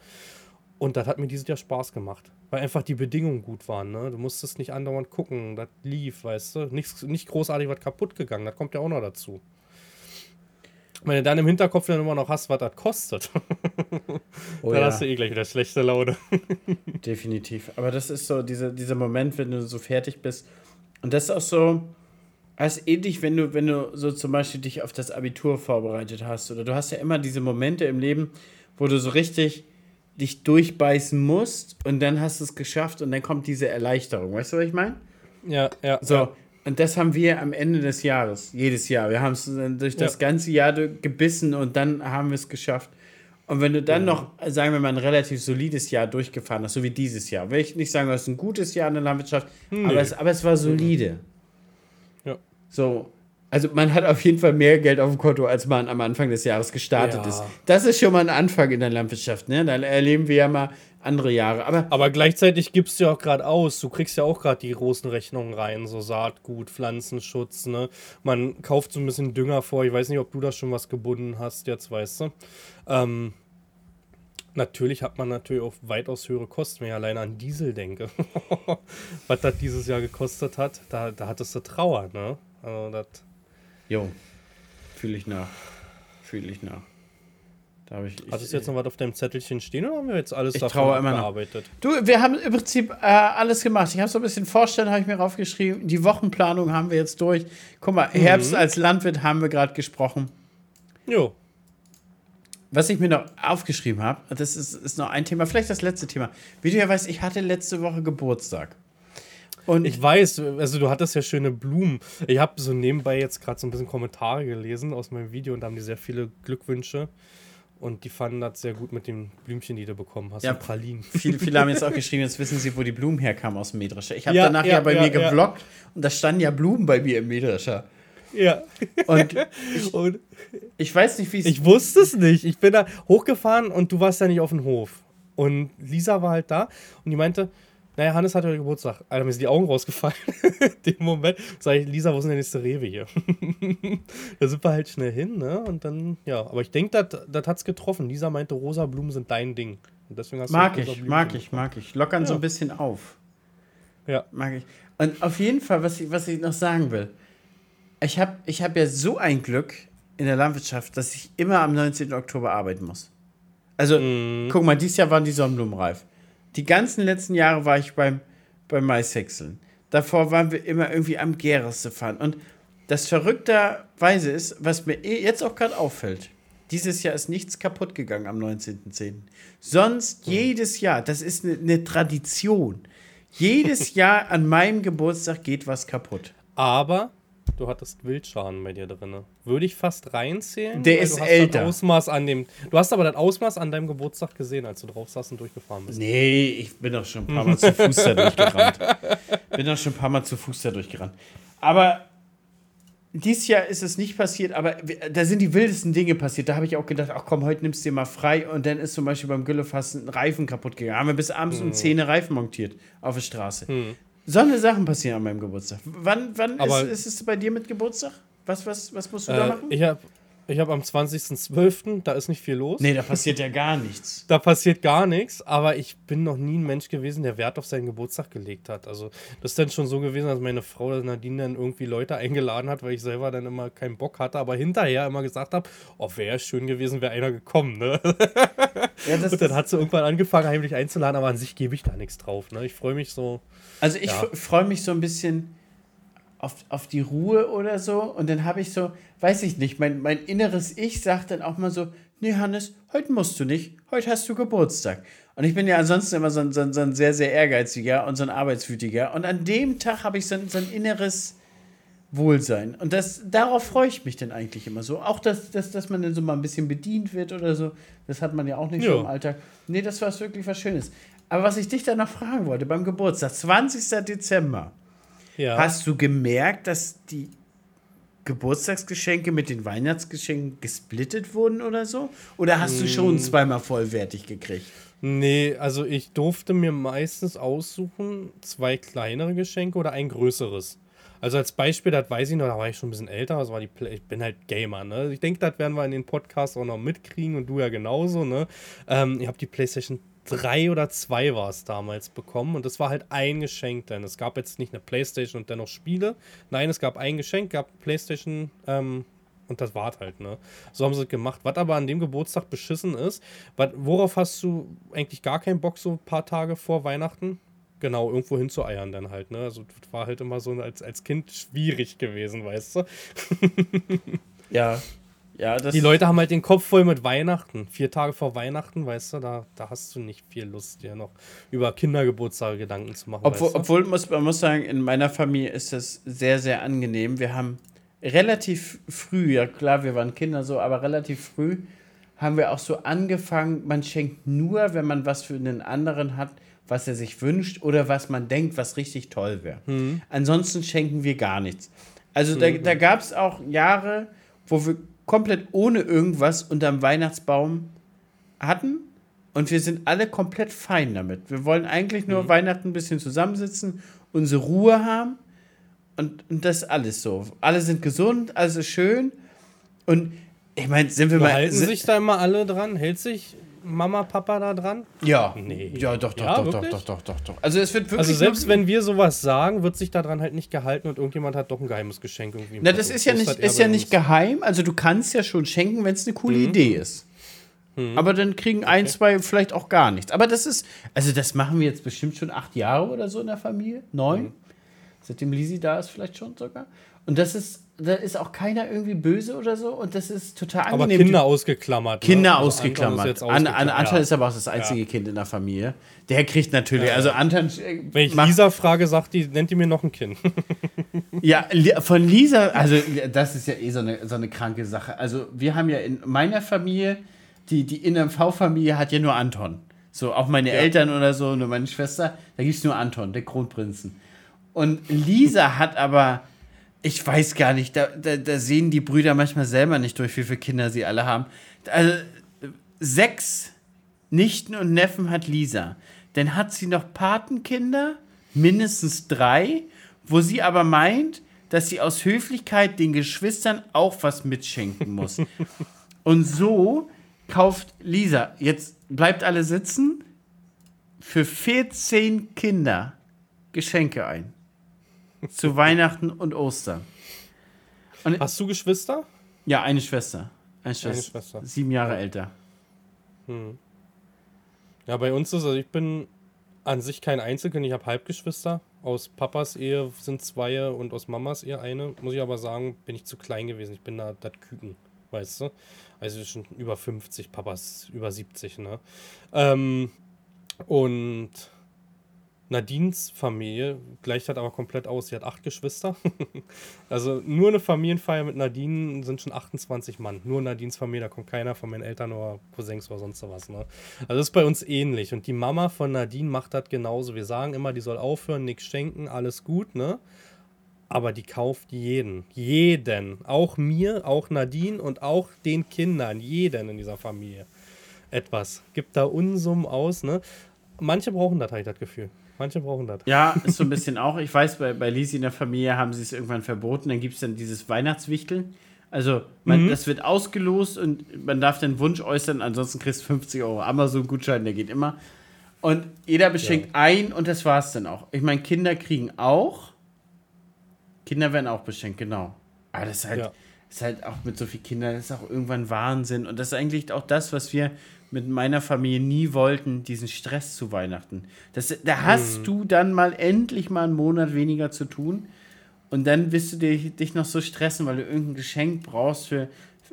[SPEAKER 2] Und das hat mir dieses Jahr Spaß gemacht, weil einfach die Bedingungen gut waren. Ne? Du musstest nicht andauernd gucken, das lief, weißt du. Nicht, nicht großartig was kaputt gegangen, das kommt ja auch noch dazu. Wenn du dann im Hinterkopf dann immer noch hast, was das kostet, [LAUGHS] oh, dann ja. hast du eh gleich wieder schlechte Laune.
[SPEAKER 1] Definitiv. Aber das ist so dieser, dieser Moment, wenn du so fertig bist. Und das ist auch so, das ist ähnlich, wenn du, wenn du so zum Beispiel dich auf das Abitur vorbereitet hast. Oder du hast ja immer diese Momente im Leben, wo du so richtig dich durchbeißen musst und dann hast du es geschafft und dann kommt diese Erleichterung. Weißt du, was ich meine?
[SPEAKER 2] Ja, ja.
[SPEAKER 1] So,
[SPEAKER 2] ja.
[SPEAKER 1] und das haben wir am Ende des Jahres, jedes Jahr. Wir haben es durch das ja. ganze Jahr gebissen und dann haben wir es geschafft. Und wenn du dann ja. noch, sagen wir mal, ein relativ solides Jahr durchgefahren hast, so wie dieses Jahr, will ich nicht sagen, das ist ein gutes Jahr in der Landwirtschaft, nee. aber, es, aber es war solide. So, also man hat auf jeden Fall mehr Geld auf dem Konto, als man am Anfang des Jahres gestartet ja. ist. Das ist schon mal ein Anfang in der Landwirtschaft. Ne? Da erleben wir ja mal andere Jahre. Aber,
[SPEAKER 2] Aber gleichzeitig gibst du ja auch gerade aus. Du kriegst ja auch gerade die großen Rechnungen rein, so Saatgut, Pflanzenschutz. Ne? Man kauft so ein bisschen Dünger vor. Ich weiß nicht, ob du da schon was gebunden hast, jetzt weißt du. Ähm, Natürlich hat man natürlich auch weitaus höhere Kosten, wenn ich alleine an Diesel denke. [LAUGHS] Was das dieses Jahr gekostet hat, da, da hattest du Trauer, ne? Also das
[SPEAKER 1] Jo, fühle ich nach. Fühle ich nach.
[SPEAKER 2] Da habe ich. Hattest du jetzt noch was auf deinem Zettelchen stehen oder haben wir jetzt alles
[SPEAKER 1] ich davon immer
[SPEAKER 2] bearbeitet?
[SPEAKER 1] Du, wir haben im Prinzip äh, alles gemacht. Ich habe so ein bisschen Vorstellen, habe ich mir raufgeschrieben. Die Wochenplanung haben wir jetzt durch. Guck mal, mhm. Herbst als Landwirt haben wir gerade gesprochen.
[SPEAKER 2] Jo.
[SPEAKER 1] Was ich mir noch aufgeschrieben habe, das ist, ist noch ein Thema, vielleicht das letzte Thema. Wie du ja weißt, ich hatte letzte Woche Geburtstag.
[SPEAKER 2] Und ich weiß, also du hattest ja schöne Blumen. Ich habe so nebenbei jetzt gerade so ein bisschen Kommentare gelesen aus meinem Video und da haben die sehr viele Glückwünsche. Und die fanden das sehr gut mit den Blümchen, die du bekommen hast.
[SPEAKER 1] Ja, Pralinen. Viele, viele haben jetzt auch [LAUGHS] geschrieben, jetzt wissen sie, wo die Blumen herkamen aus dem Mähdrescher. Ich habe ja, danach ja, ja bei ja, mir geblockt und da standen ja Blumen bei mir im Mähdrescher.
[SPEAKER 2] Ja.
[SPEAKER 1] Und [LAUGHS] ich, und ich weiß nicht, wie es.
[SPEAKER 2] Ich wusste es nicht. Ich bin da hochgefahren und du warst ja nicht auf dem Hof. Und Lisa war halt da und die meinte, naja, Hannes hat heute Geburtstag. Alter, mir sind die Augen rausgefallen. [LAUGHS] In dem Moment sage ich, Lisa, wo ist denn der nächste Rewe hier? [LAUGHS] da sind wir halt schnell hin, ne? Und dann, ja. Aber ich denke, das hat es getroffen. Lisa meinte, rosa Blumen sind dein Ding. Und
[SPEAKER 1] deswegen hast mag du ich, mag ich, mag ich. Lockern ja. so ein bisschen auf.
[SPEAKER 2] Ja.
[SPEAKER 1] Mag ich. Und auf jeden Fall, was ich, was ich noch sagen will. Ich habe ich hab ja so ein Glück in der Landwirtschaft, dass ich immer am 19. Oktober arbeiten muss. Also, mm. guck mal, dieses Jahr waren die Sonnenblumen reif. Die ganzen letzten Jahre war ich beim, beim Maishäckseln. Davor waren wir immer irgendwie am Gäreste fahren. Und das verrückterweise ist, was mir eh jetzt auch gerade auffällt, dieses Jahr ist nichts kaputt gegangen am 19.10. Sonst mhm. jedes Jahr, das ist eine, eine Tradition. Jedes [LAUGHS] Jahr an meinem Geburtstag geht was kaputt.
[SPEAKER 2] Aber du hattest Wildschaden bei dir drin. Würde ich fast reinzählen.
[SPEAKER 1] Der ist älter.
[SPEAKER 2] Ausmaß an dem, du hast aber das Ausmaß an deinem Geburtstag gesehen, als du drauf saßt und durchgefahren bist.
[SPEAKER 1] Nee, ich bin doch schon ein paar Mal zu Fuß da durchgerannt. [LAUGHS] Bin doch schon ein paar Mal zu Fuß da durchgerannt. Aber dieses Jahr ist es nicht passiert, aber da sind die wildesten Dinge passiert. Da habe ich auch gedacht, ach komm, heute nimmst du dir mal frei. Und dann ist zum Beispiel beim Güllefass ein Reifen kaputt gegangen. Haben wir bis abends hm. um 10 Reifen montiert auf der Straße. Hm. So eine Sachen passieren an meinem Geburtstag. Wann, wann ist, ist, es bei dir mit Geburtstag? Was, was, was musst du äh, da machen?
[SPEAKER 2] Ich habe ich hab am 20.12., da ist nicht viel los.
[SPEAKER 1] Nee, da passiert ja gar nichts.
[SPEAKER 2] da passiert gar nichts, aber ich bin noch nie ein Mensch gewesen, der Wert auf seinen Geburtstag gelegt hat. Also, das ist dann schon so gewesen, dass meine Frau Nadine dann irgendwie Leute eingeladen hat, weil ich selber dann immer keinen Bock hatte, aber hinterher immer gesagt habe: Oh, wäre schön gewesen, wäre einer gekommen, ne? Ja, das, [LAUGHS] Und dann hat sie irgendwann angefangen, heimlich einzuladen, aber an sich gebe ich da nichts drauf, ne? Ich freue mich so.
[SPEAKER 1] Also, ich ja. freue mich so ein bisschen auf, auf die Ruhe oder so. Und dann habe ich so, weiß ich nicht, mein, mein inneres Ich sagt dann auch mal so, nee, Hannes, heute musst du nicht, heute hast du Geburtstag. Und ich bin ja ansonsten immer so ein, so ein, so ein sehr, sehr ehrgeiziger und so ein arbeitswütiger. Und an dem Tag habe ich so ein, so ein inneres Wohlsein. Und das, darauf freue ich mich dann eigentlich immer so. Auch, dass, dass, dass man dann so mal ein bisschen bedient wird oder so. Das hat man ja auch nicht jo. so im Alltag. Nee, das war wirklich was Schönes. Aber was ich dich dann noch fragen wollte, beim Geburtstag, 20. Dezember, ja. hast du gemerkt, dass die Geburtstagsgeschenke mit den Weihnachtsgeschenken gesplittet wurden oder so? Oder hast du schon zweimal vollwertig gekriegt?
[SPEAKER 2] Nee, also ich durfte mir meistens aussuchen, zwei kleinere Geschenke oder ein größeres. Also als Beispiel, das weiß ich noch, da war ich schon ein bisschen älter, das war die Play ich bin halt Gamer, ne? Ich denke, das werden wir in den Podcasts auch noch mitkriegen und du ja genauso, ne? Ähm, ich habe die PlayStation 3 oder 2 war es damals bekommen und das war halt ein Geschenk, denn es gab jetzt nicht eine PlayStation und dennoch Spiele. Nein, es gab ein Geschenk, gab PlayStation ähm, und das war halt, ne? So haben sie es gemacht. Was aber an dem Geburtstag beschissen ist, wat, worauf hast du eigentlich gar keinen Bock so ein paar Tage vor Weihnachten? Genau, irgendwo hinzueiern dann halt, ne? Also das war halt immer so als, als Kind schwierig gewesen, weißt du?
[SPEAKER 1] Ja. [LAUGHS] Ja,
[SPEAKER 2] Die Leute haben halt den Kopf voll mit Weihnachten. Vier Tage vor Weihnachten, weißt du, da, da hast du nicht viel Lust, dir noch über Kindergeburtstage Gedanken zu machen.
[SPEAKER 1] Obwohl,
[SPEAKER 2] weißt du?
[SPEAKER 1] obwohl muss, man muss sagen, in meiner Familie ist das sehr, sehr angenehm. Wir haben relativ früh, ja klar, wir waren Kinder so, aber relativ früh haben wir auch so angefangen, man schenkt nur, wenn man was für einen anderen hat, was er sich wünscht oder was man denkt, was richtig toll wäre. Ansonsten schenken wir gar nichts. Also da, da gab es auch Jahre, wo wir komplett ohne irgendwas unterm Weihnachtsbaum hatten und wir sind alle komplett fein damit. Wir wollen eigentlich nur Weihnachten ein bisschen zusammensitzen, unsere Ruhe haben und, und das alles so. Alle sind gesund, alles ist schön und ich meine, sind wir mal.
[SPEAKER 2] Halten sich da immer alle dran? Hält sich Mama, Papa da dran?
[SPEAKER 1] ja,
[SPEAKER 2] Nee.
[SPEAKER 1] ja, doch, doch,
[SPEAKER 2] Ja,
[SPEAKER 1] doch, doch, doch, doch, doch, doch. Also es wird wirklich.
[SPEAKER 2] Also selbst wenn wir sowas sagen, wird sich daran halt nicht gehalten und irgendjemand hat doch ein geheimes Geschenk irgendwie.
[SPEAKER 1] Na, das ist ja nicht, ist ja nicht geheim. Also du kannst ja schon schenken, wenn es eine coole
[SPEAKER 2] Mhm.
[SPEAKER 1] Idee ist. Aber dann kriegen ein, zwei vielleicht auch gar nichts. Aber das ist, also das machen wir jetzt bestimmt schon acht Jahre oder so in der Familie. Neun.
[SPEAKER 2] Mhm.
[SPEAKER 1] Seitdem Lisi da ist, vielleicht schon sogar. Und das ist, da ist auch keiner irgendwie böse oder so. Und das ist total
[SPEAKER 2] Aber
[SPEAKER 1] angenehm.
[SPEAKER 2] Kinder ausgeklammert. ne?
[SPEAKER 1] Kinder
[SPEAKER 2] Also Anton ist
[SPEAKER 1] ausgeklammert. An, an,
[SPEAKER 2] ausgeklammert.
[SPEAKER 1] Anton
[SPEAKER 2] Ja.
[SPEAKER 1] ist aber auch das einzige Kind in der Familie. Der kriegt natürlich, also Anton äh,
[SPEAKER 2] Wenn ich
[SPEAKER 1] macht-
[SPEAKER 2] Lisa frage, sagt die, nennt die mir noch ein Kind. [LAUGHS]
[SPEAKER 1] Ja, von Lisa, also das ist ja eh so eine, so eine kranke Sache. Also wir haben ja in meiner Familie, die, die NMV-Familie hat ja nur Anton. So, auch meine Eltern oder so, nur meine Schwester, da gibt es nur Anton, der Kronprinzen. Und Lisa hat aber, ich weiß gar nicht, da, da, da sehen die Brüder manchmal selber nicht durch, wie viele Kinder sie alle haben. Also sechs Nichten und Neffen hat Lisa. Dann hat sie noch Patenkinder, mindestens drei, wo sie aber meint, dass sie aus Höflichkeit den Geschwistern auch was mitschenken muss. [LAUGHS] und so kauft Lisa, jetzt bleibt alle sitzen, für 14 Kinder Geschenke ein. Zu Weihnachten und Ostern.
[SPEAKER 2] Hast du Geschwister?
[SPEAKER 1] Ja, eine Schwester. Eine Schwester.
[SPEAKER 2] Schwester.
[SPEAKER 1] Sieben Jahre älter.
[SPEAKER 2] Ja, bei uns ist also ich bin an sich kein Einzelkind, ich habe Halbgeschwister. Aus Papas Ehe sind zwei und aus Mamas Ehe eine. Muss ich aber sagen, bin ich zu klein gewesen. Ich bin da das Küken, weißt du? Also schon über 50, Papas über 70, ne? Ähm, und Nadines Familie gleicht halt aber komplett aus. Sie hat acht Geschwister. [LAUGHS] also nur eine Familienfeier mit Nadine sind schon 28 Mann. Nur Nadines Familie, da kommt keiner von meinen Eltern oder Cousins oder sonst was. Ne? Also das ist bei uns ähnlich. Und die Mama von Nadine macht das genauso. Wir sagen immer, die soll aufhören, nichts schenken, alles gut, ne? Aber die kauft jeden. Jeden. Auch mir, auch Nadine und auch den Kindern. Jeden in dieser Familie. Etwas. Gibt da Unsummen aus, ne? Manche brauchen das, habe ich das Gefühl. Manche brauchen das.
[SPEAKER 1] Ja, ist so ein bisschen auch. Ich weiß, bei, bei Lisi in der Familie haben sie es irgendwann verboten. Dann gibt es dann dieses Weihnachtswichteln. Also, man, das wird ausgelost und man darf den Wunsch äußern. Ansonsten kriegst du 50 Euro Amazon-Gutschein, der geht immer. Und jeder beschenkt ein und das war's dann auch. Ich meine, Kinder kriegen auch. Kinder werden auch beschenkt, genau. Aber das ist halt,
[SPEAKER 2] Ja.
[SPEAKER 1] ist halt auch mit so vielen Kindern, das ist auch irgendwann Wahnsinn. Und das ist eigentlich auch das, was wir mit meiner Familie nie wollten, diesen Stress zu Weihnachten. Das, da hast du dann mal endlich mal einen Monat weniger zu tun. Und dann wirst du dich, dich noch so stressen, weil du irgendein Geschenk brauchst für,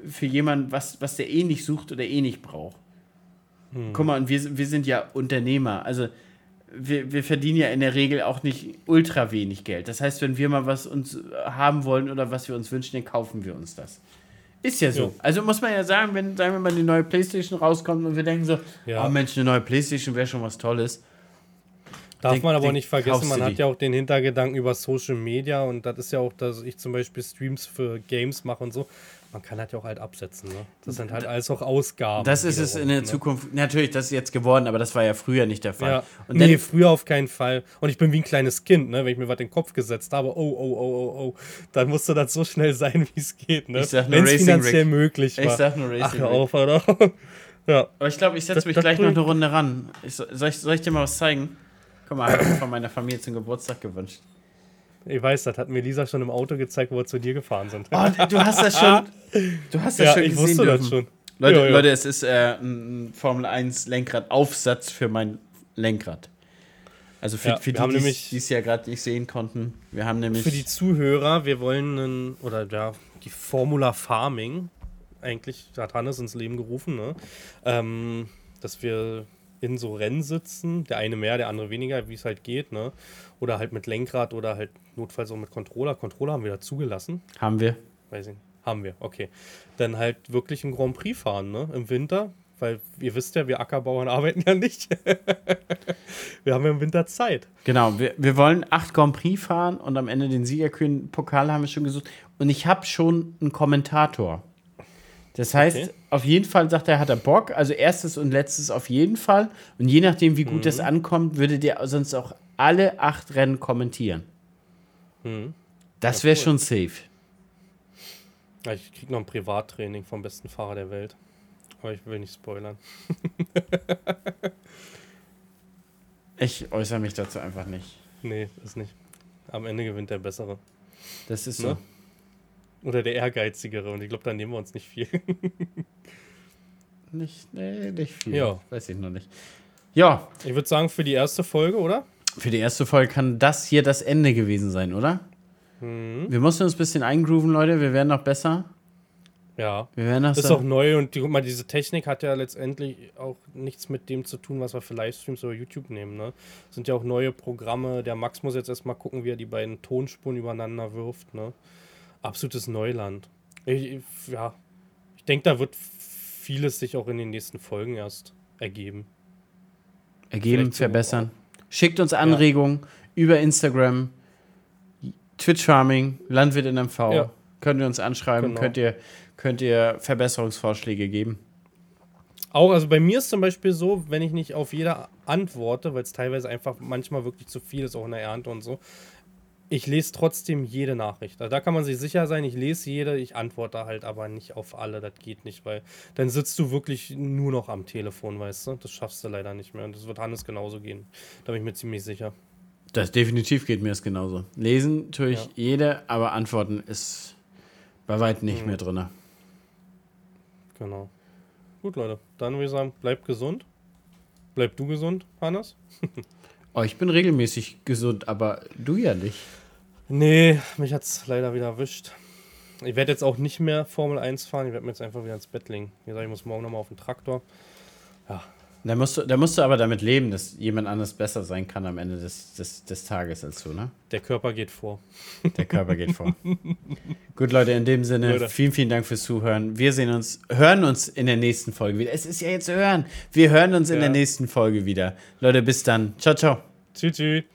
[SPEAKER 1] für jemanden, was, was der eh nicht sucht oder eh nicht braucht. Guck mal, und wir, wir sind ja Unternehmer. Also wir, wir verdienen ja in der Regel auch nicht ultra wenig Geld. Das heißt, wenn wir mal was uns haben wollen oder was wir uns wünschen, dann kaufen wir uns das. Ist ja so.
[SPEAKER 2] Ja.
[SPEAKER 1] Also muss man ja sagen, wenn, sagen wir mal, die neue Playstation rauskommt und wir denken so,
[SPEAKER 2] Ja.
[SPEAKER 1] oh Mensch, eine neue Playstation wäre schon was Tolles.
[SPEAKER 2] Darf
[SPEAKER 1] Den-
[SPEAKER 2] man aber nicht vergessen, man hat
[SPEAKER 1] die.
[SPEAKER 2] ja auch den Hintergedanken über Social Media und das ist ja auch, dass ich zum Beispiel Streams für Games mache und so. Man kann das ja auch halt absetzen. Ne? Das sind halt alles auch Ausgaben.
[SPEAKER 1] Das ist es in der
[SPEAKER 2] ne?
[SPEAKER 1] Zukunft. Natürlich, das ist jetzt geworden, aber das war ja früher nicht der Fall.
[SPEAKER 2] Ja.
[SPEAKER 1] Und
[SPEAKER 2] nee, früher auf keinen Fall. Und ich bin wie ein kleines Kind, ne? wenn ich mir was in den Kopf gesetzt habe, oh, oh, oh, oh, oh, dann musste das so schnell [LAUGHS] sein, wie es geht. Ne?
[SPEAKER 1] Ich sag nur
[SPEAKER 2] Wenn es
[SPEAKER 1] Racing
[SPEAKER 2] finanziell
[SPEAKER 1] Rick.
[SPEAKER 2] möglich war.
[SPEAKER 1] ich sag nur Racing.
[SPEAKER 2] Ach, hör auf, oder? [LAUGHS] ja.
[SPEAKER 1] Aber ich glaube, ich setze mich
[SPEAKER 2] das
[SPEAKER 1] gleich noch eine Runde ran. Ich, so- soll, ich, soll ich dir mal was zeigen? Guck mal, habe ich mir von meiner Familie zum Geburtstag gewünscht.
[SPEAKER 2] Ich weiß, das hat mir Lisa schon im Auto gezeigt, wo wir zu dir gefahren sind.
[SPEAKER 1] Oh, du hast das schon. [LAUGHS] Du hast das
[SPEAKER 2] ja,
[SPEAKER 1] schon
[SPEAKER 2] ich
[SPEAKER 1] gesehen
[SPEAKER 2] wusste
[SPEAKER 1] dürfen.
[SPEAKER 2] das schon.
[SPEAKER 1] Leute,
[SPEAKER 2] Ja, ja.
[SPEAKER 1] Leute, es ist äh, ein Formel 1 Lenkradaufsatz für mein Lenkrad. Also für,
[SPEAKER 2] Ja,
[SPEAKER 1] für die,
[SPEAKER 2] haben
[SPEAKER 1] die
[SPEAKER 2] nämlich-
[SPEAKER 1] es ja gerade nicht sehen konnten. Wir haben nämlich.
[SPEAKER 2] Für die Zuhörer, wir wollen einen, oder ja, die Formula Farming, eigentlich hat Hannes ins Leben gerufen, ne? ähm, dass wir in so Rennen sitzen, der eine mehr, der andere weniger, wie es halt geht, ne? Oder halt mit Lenkrad oder halt notfalls auch mit Controller. Controller haben wir da zugelassen.
[SPEAKER 1] haben wir.
[SPEAKER 2] Weiß ich nicht. Haben wir, okay. Dann halt wirklich ein Grand Prix fahren, ne? Im Winter. Weil ihr wisst ja, wir Ackerbauern [LAUGHS] arbeiten ja nicht. [LAUGHS] wir haben ja im Winter Zeit.
[SPEAKER 1] Genau, wir, wir wollen acht Grand Prix fahren und am Ende den Siegerkühn Pokal haben wir schon gesucht. Und ich habe schon einen Kommentator. Das heißt,
[SPEAKER 2] Okay.
[SPEAKER 1] auf jeden Fall sagt er, hat er Bock. Also erstes und letztes auf jeden Fall. Und je nachdem, wie gut das ankommt, würde der sonst auch alle acht Rennen kommentieren.
[SPEAKER 2] Mhm.
[SPEAKER 1] Das wäre
[SPEAKER 2] cool.
[SPEAKER 1] schon safe.
[SPEAKER 2] Ich krieg noch ein Privattraining vom besten Fahrer der Welt. Aber ich will nicht spoilern. [LAUGHS]
[SPEAKER 1] Ich äußere mich dazu einfach nicht.
[SPEAKER 2] Nee, ist nicht. Am Ende gewinnt der Bessere.
[SPEAKER 1] Das ist so.
[SPEAKER 2] Ne? Oder der Ehrgeizigere. Und ich glaube, da nehmen wir uns nicht viel.
[SPEAKER 1] Nicht, nee, nicht viel.
[SPEAKER 2] Ja.
[SPEAKER 1] Weiß ich noch nicht. Ja,
[SPEAKER 2] Ich würde sagen, für die erste Folge, oder?
[SPEAKER 1] Für die erste Folge kann das hier das Ende gewesen sein, oder?
[SPEAKER 2] Mhm.
[SPEAKER 1] Wir mussten uns ein bisschen eingrooven, Leute. Wir werden noch besser.
[SPEAKER 2] Ja.
[SPEAKER 1] Wir werden noch
[SPEAKER 2] Das ist
[SPEAKER 1] so-
[SPEAKER 2] auch neu und die, guck mal, diese Technik hat ja letztendlich auch nichts mit dem zu tun, was wir für Livestreams oder YouTube nehmen. Ne? Das sind ja auch neue Programme. Der Max muss jetzt erstmal gucken, wie er die beiden Tonspuren übereinander wirft. Ne? Absolutes Neuland. Ich, ja, ich denke, da wird vieles sich auch in den nächsten Folgen erst ergeben.
[SPEAKER 1] ergeben,
[SPEAKER 2] vielleicht so
[SPEAKER 1] verbessern. Schickt uns Anregungen über Instagram, Twitch Farming, Landwirt in MV.
[SPEAKER 2] Ja.
[SPEAKER 1] Könnt ihr uns anschreiben,
[SPEAKER 2] Genau.
[SPEAKER 1] könnt, ihr, könnt ihr Verbesserungsvorschläge geben.
[SPEAKER 2] Auch, also bei mir ist zum Beispiel so, wenn ich nicht auf jeder antworte, weil es teilweise einfach manchmal wirklich zu viel ist, auch in der Ernte und so, ich lese trotzdem jede Nachricht. Also da kann man sich sicher sein, ich lese jede, ich antworte halt aber nicht auf alle, das geht nicht, weil dann sitzt du wirklich nur noch am Telefon, weißt du? Das schaffst du leider nicht mehr und das wird Hannes genauso gehen. Da bin ich mir ziemlich sicher.
[SPEAKER 1] Das definitiv geht mir das genauso. Lesen tue ich
[SPEAKER 2] Ja.
[SPEAKER 1] jede, aber antworten ist bei weitem nicht
[SPEAKER 2] Mhm.
[SPEAKER 1] mehr drin.
[SPEAKER 2] Genau. Gut, Leute, dann würde ich sagen, bleibt gesund. Bleib du gesund, Hannes? [LAUGHS]
[SPEAKER 1] Oh, ich bin regelmäßig gesund, aber du ja nicht.
[SPEAKER 2] Nee, mich hat's leider wieder erwischt. Ich werde jetzt auch nicht mehr Formel 1 fahren, ich werde mir jetzt einfach wieder ins Bett legen. Wie gesagt, ich muss morgen nochmal auf den Traktor.
[SPEAKER 1] Da musst, du, da musst du aber damit leben, dass jemand anders besser sein kann am Ende des, des, des Tages als du, ne?
[SPEAKER 2] Der Körper geht vor.
[SPEAKER 1] Der Körper geht vor. Gut, Leute, in dem Sinne,
[SPEAKER 2] Leute.
[SPEAKER 1] vielen, vielen Dank fürs Zuhören. Wir sehen uns, hören uns in der nächsten Folge wieder. Es ist ja jetzt hören. Wir hören uns in
[SPEAKER 2] Ja.
[SPEAKER 1] der nächsten Folge wieder. Leute, bis dann. Ciao, ciao.
[SPEAKER 2] 其实。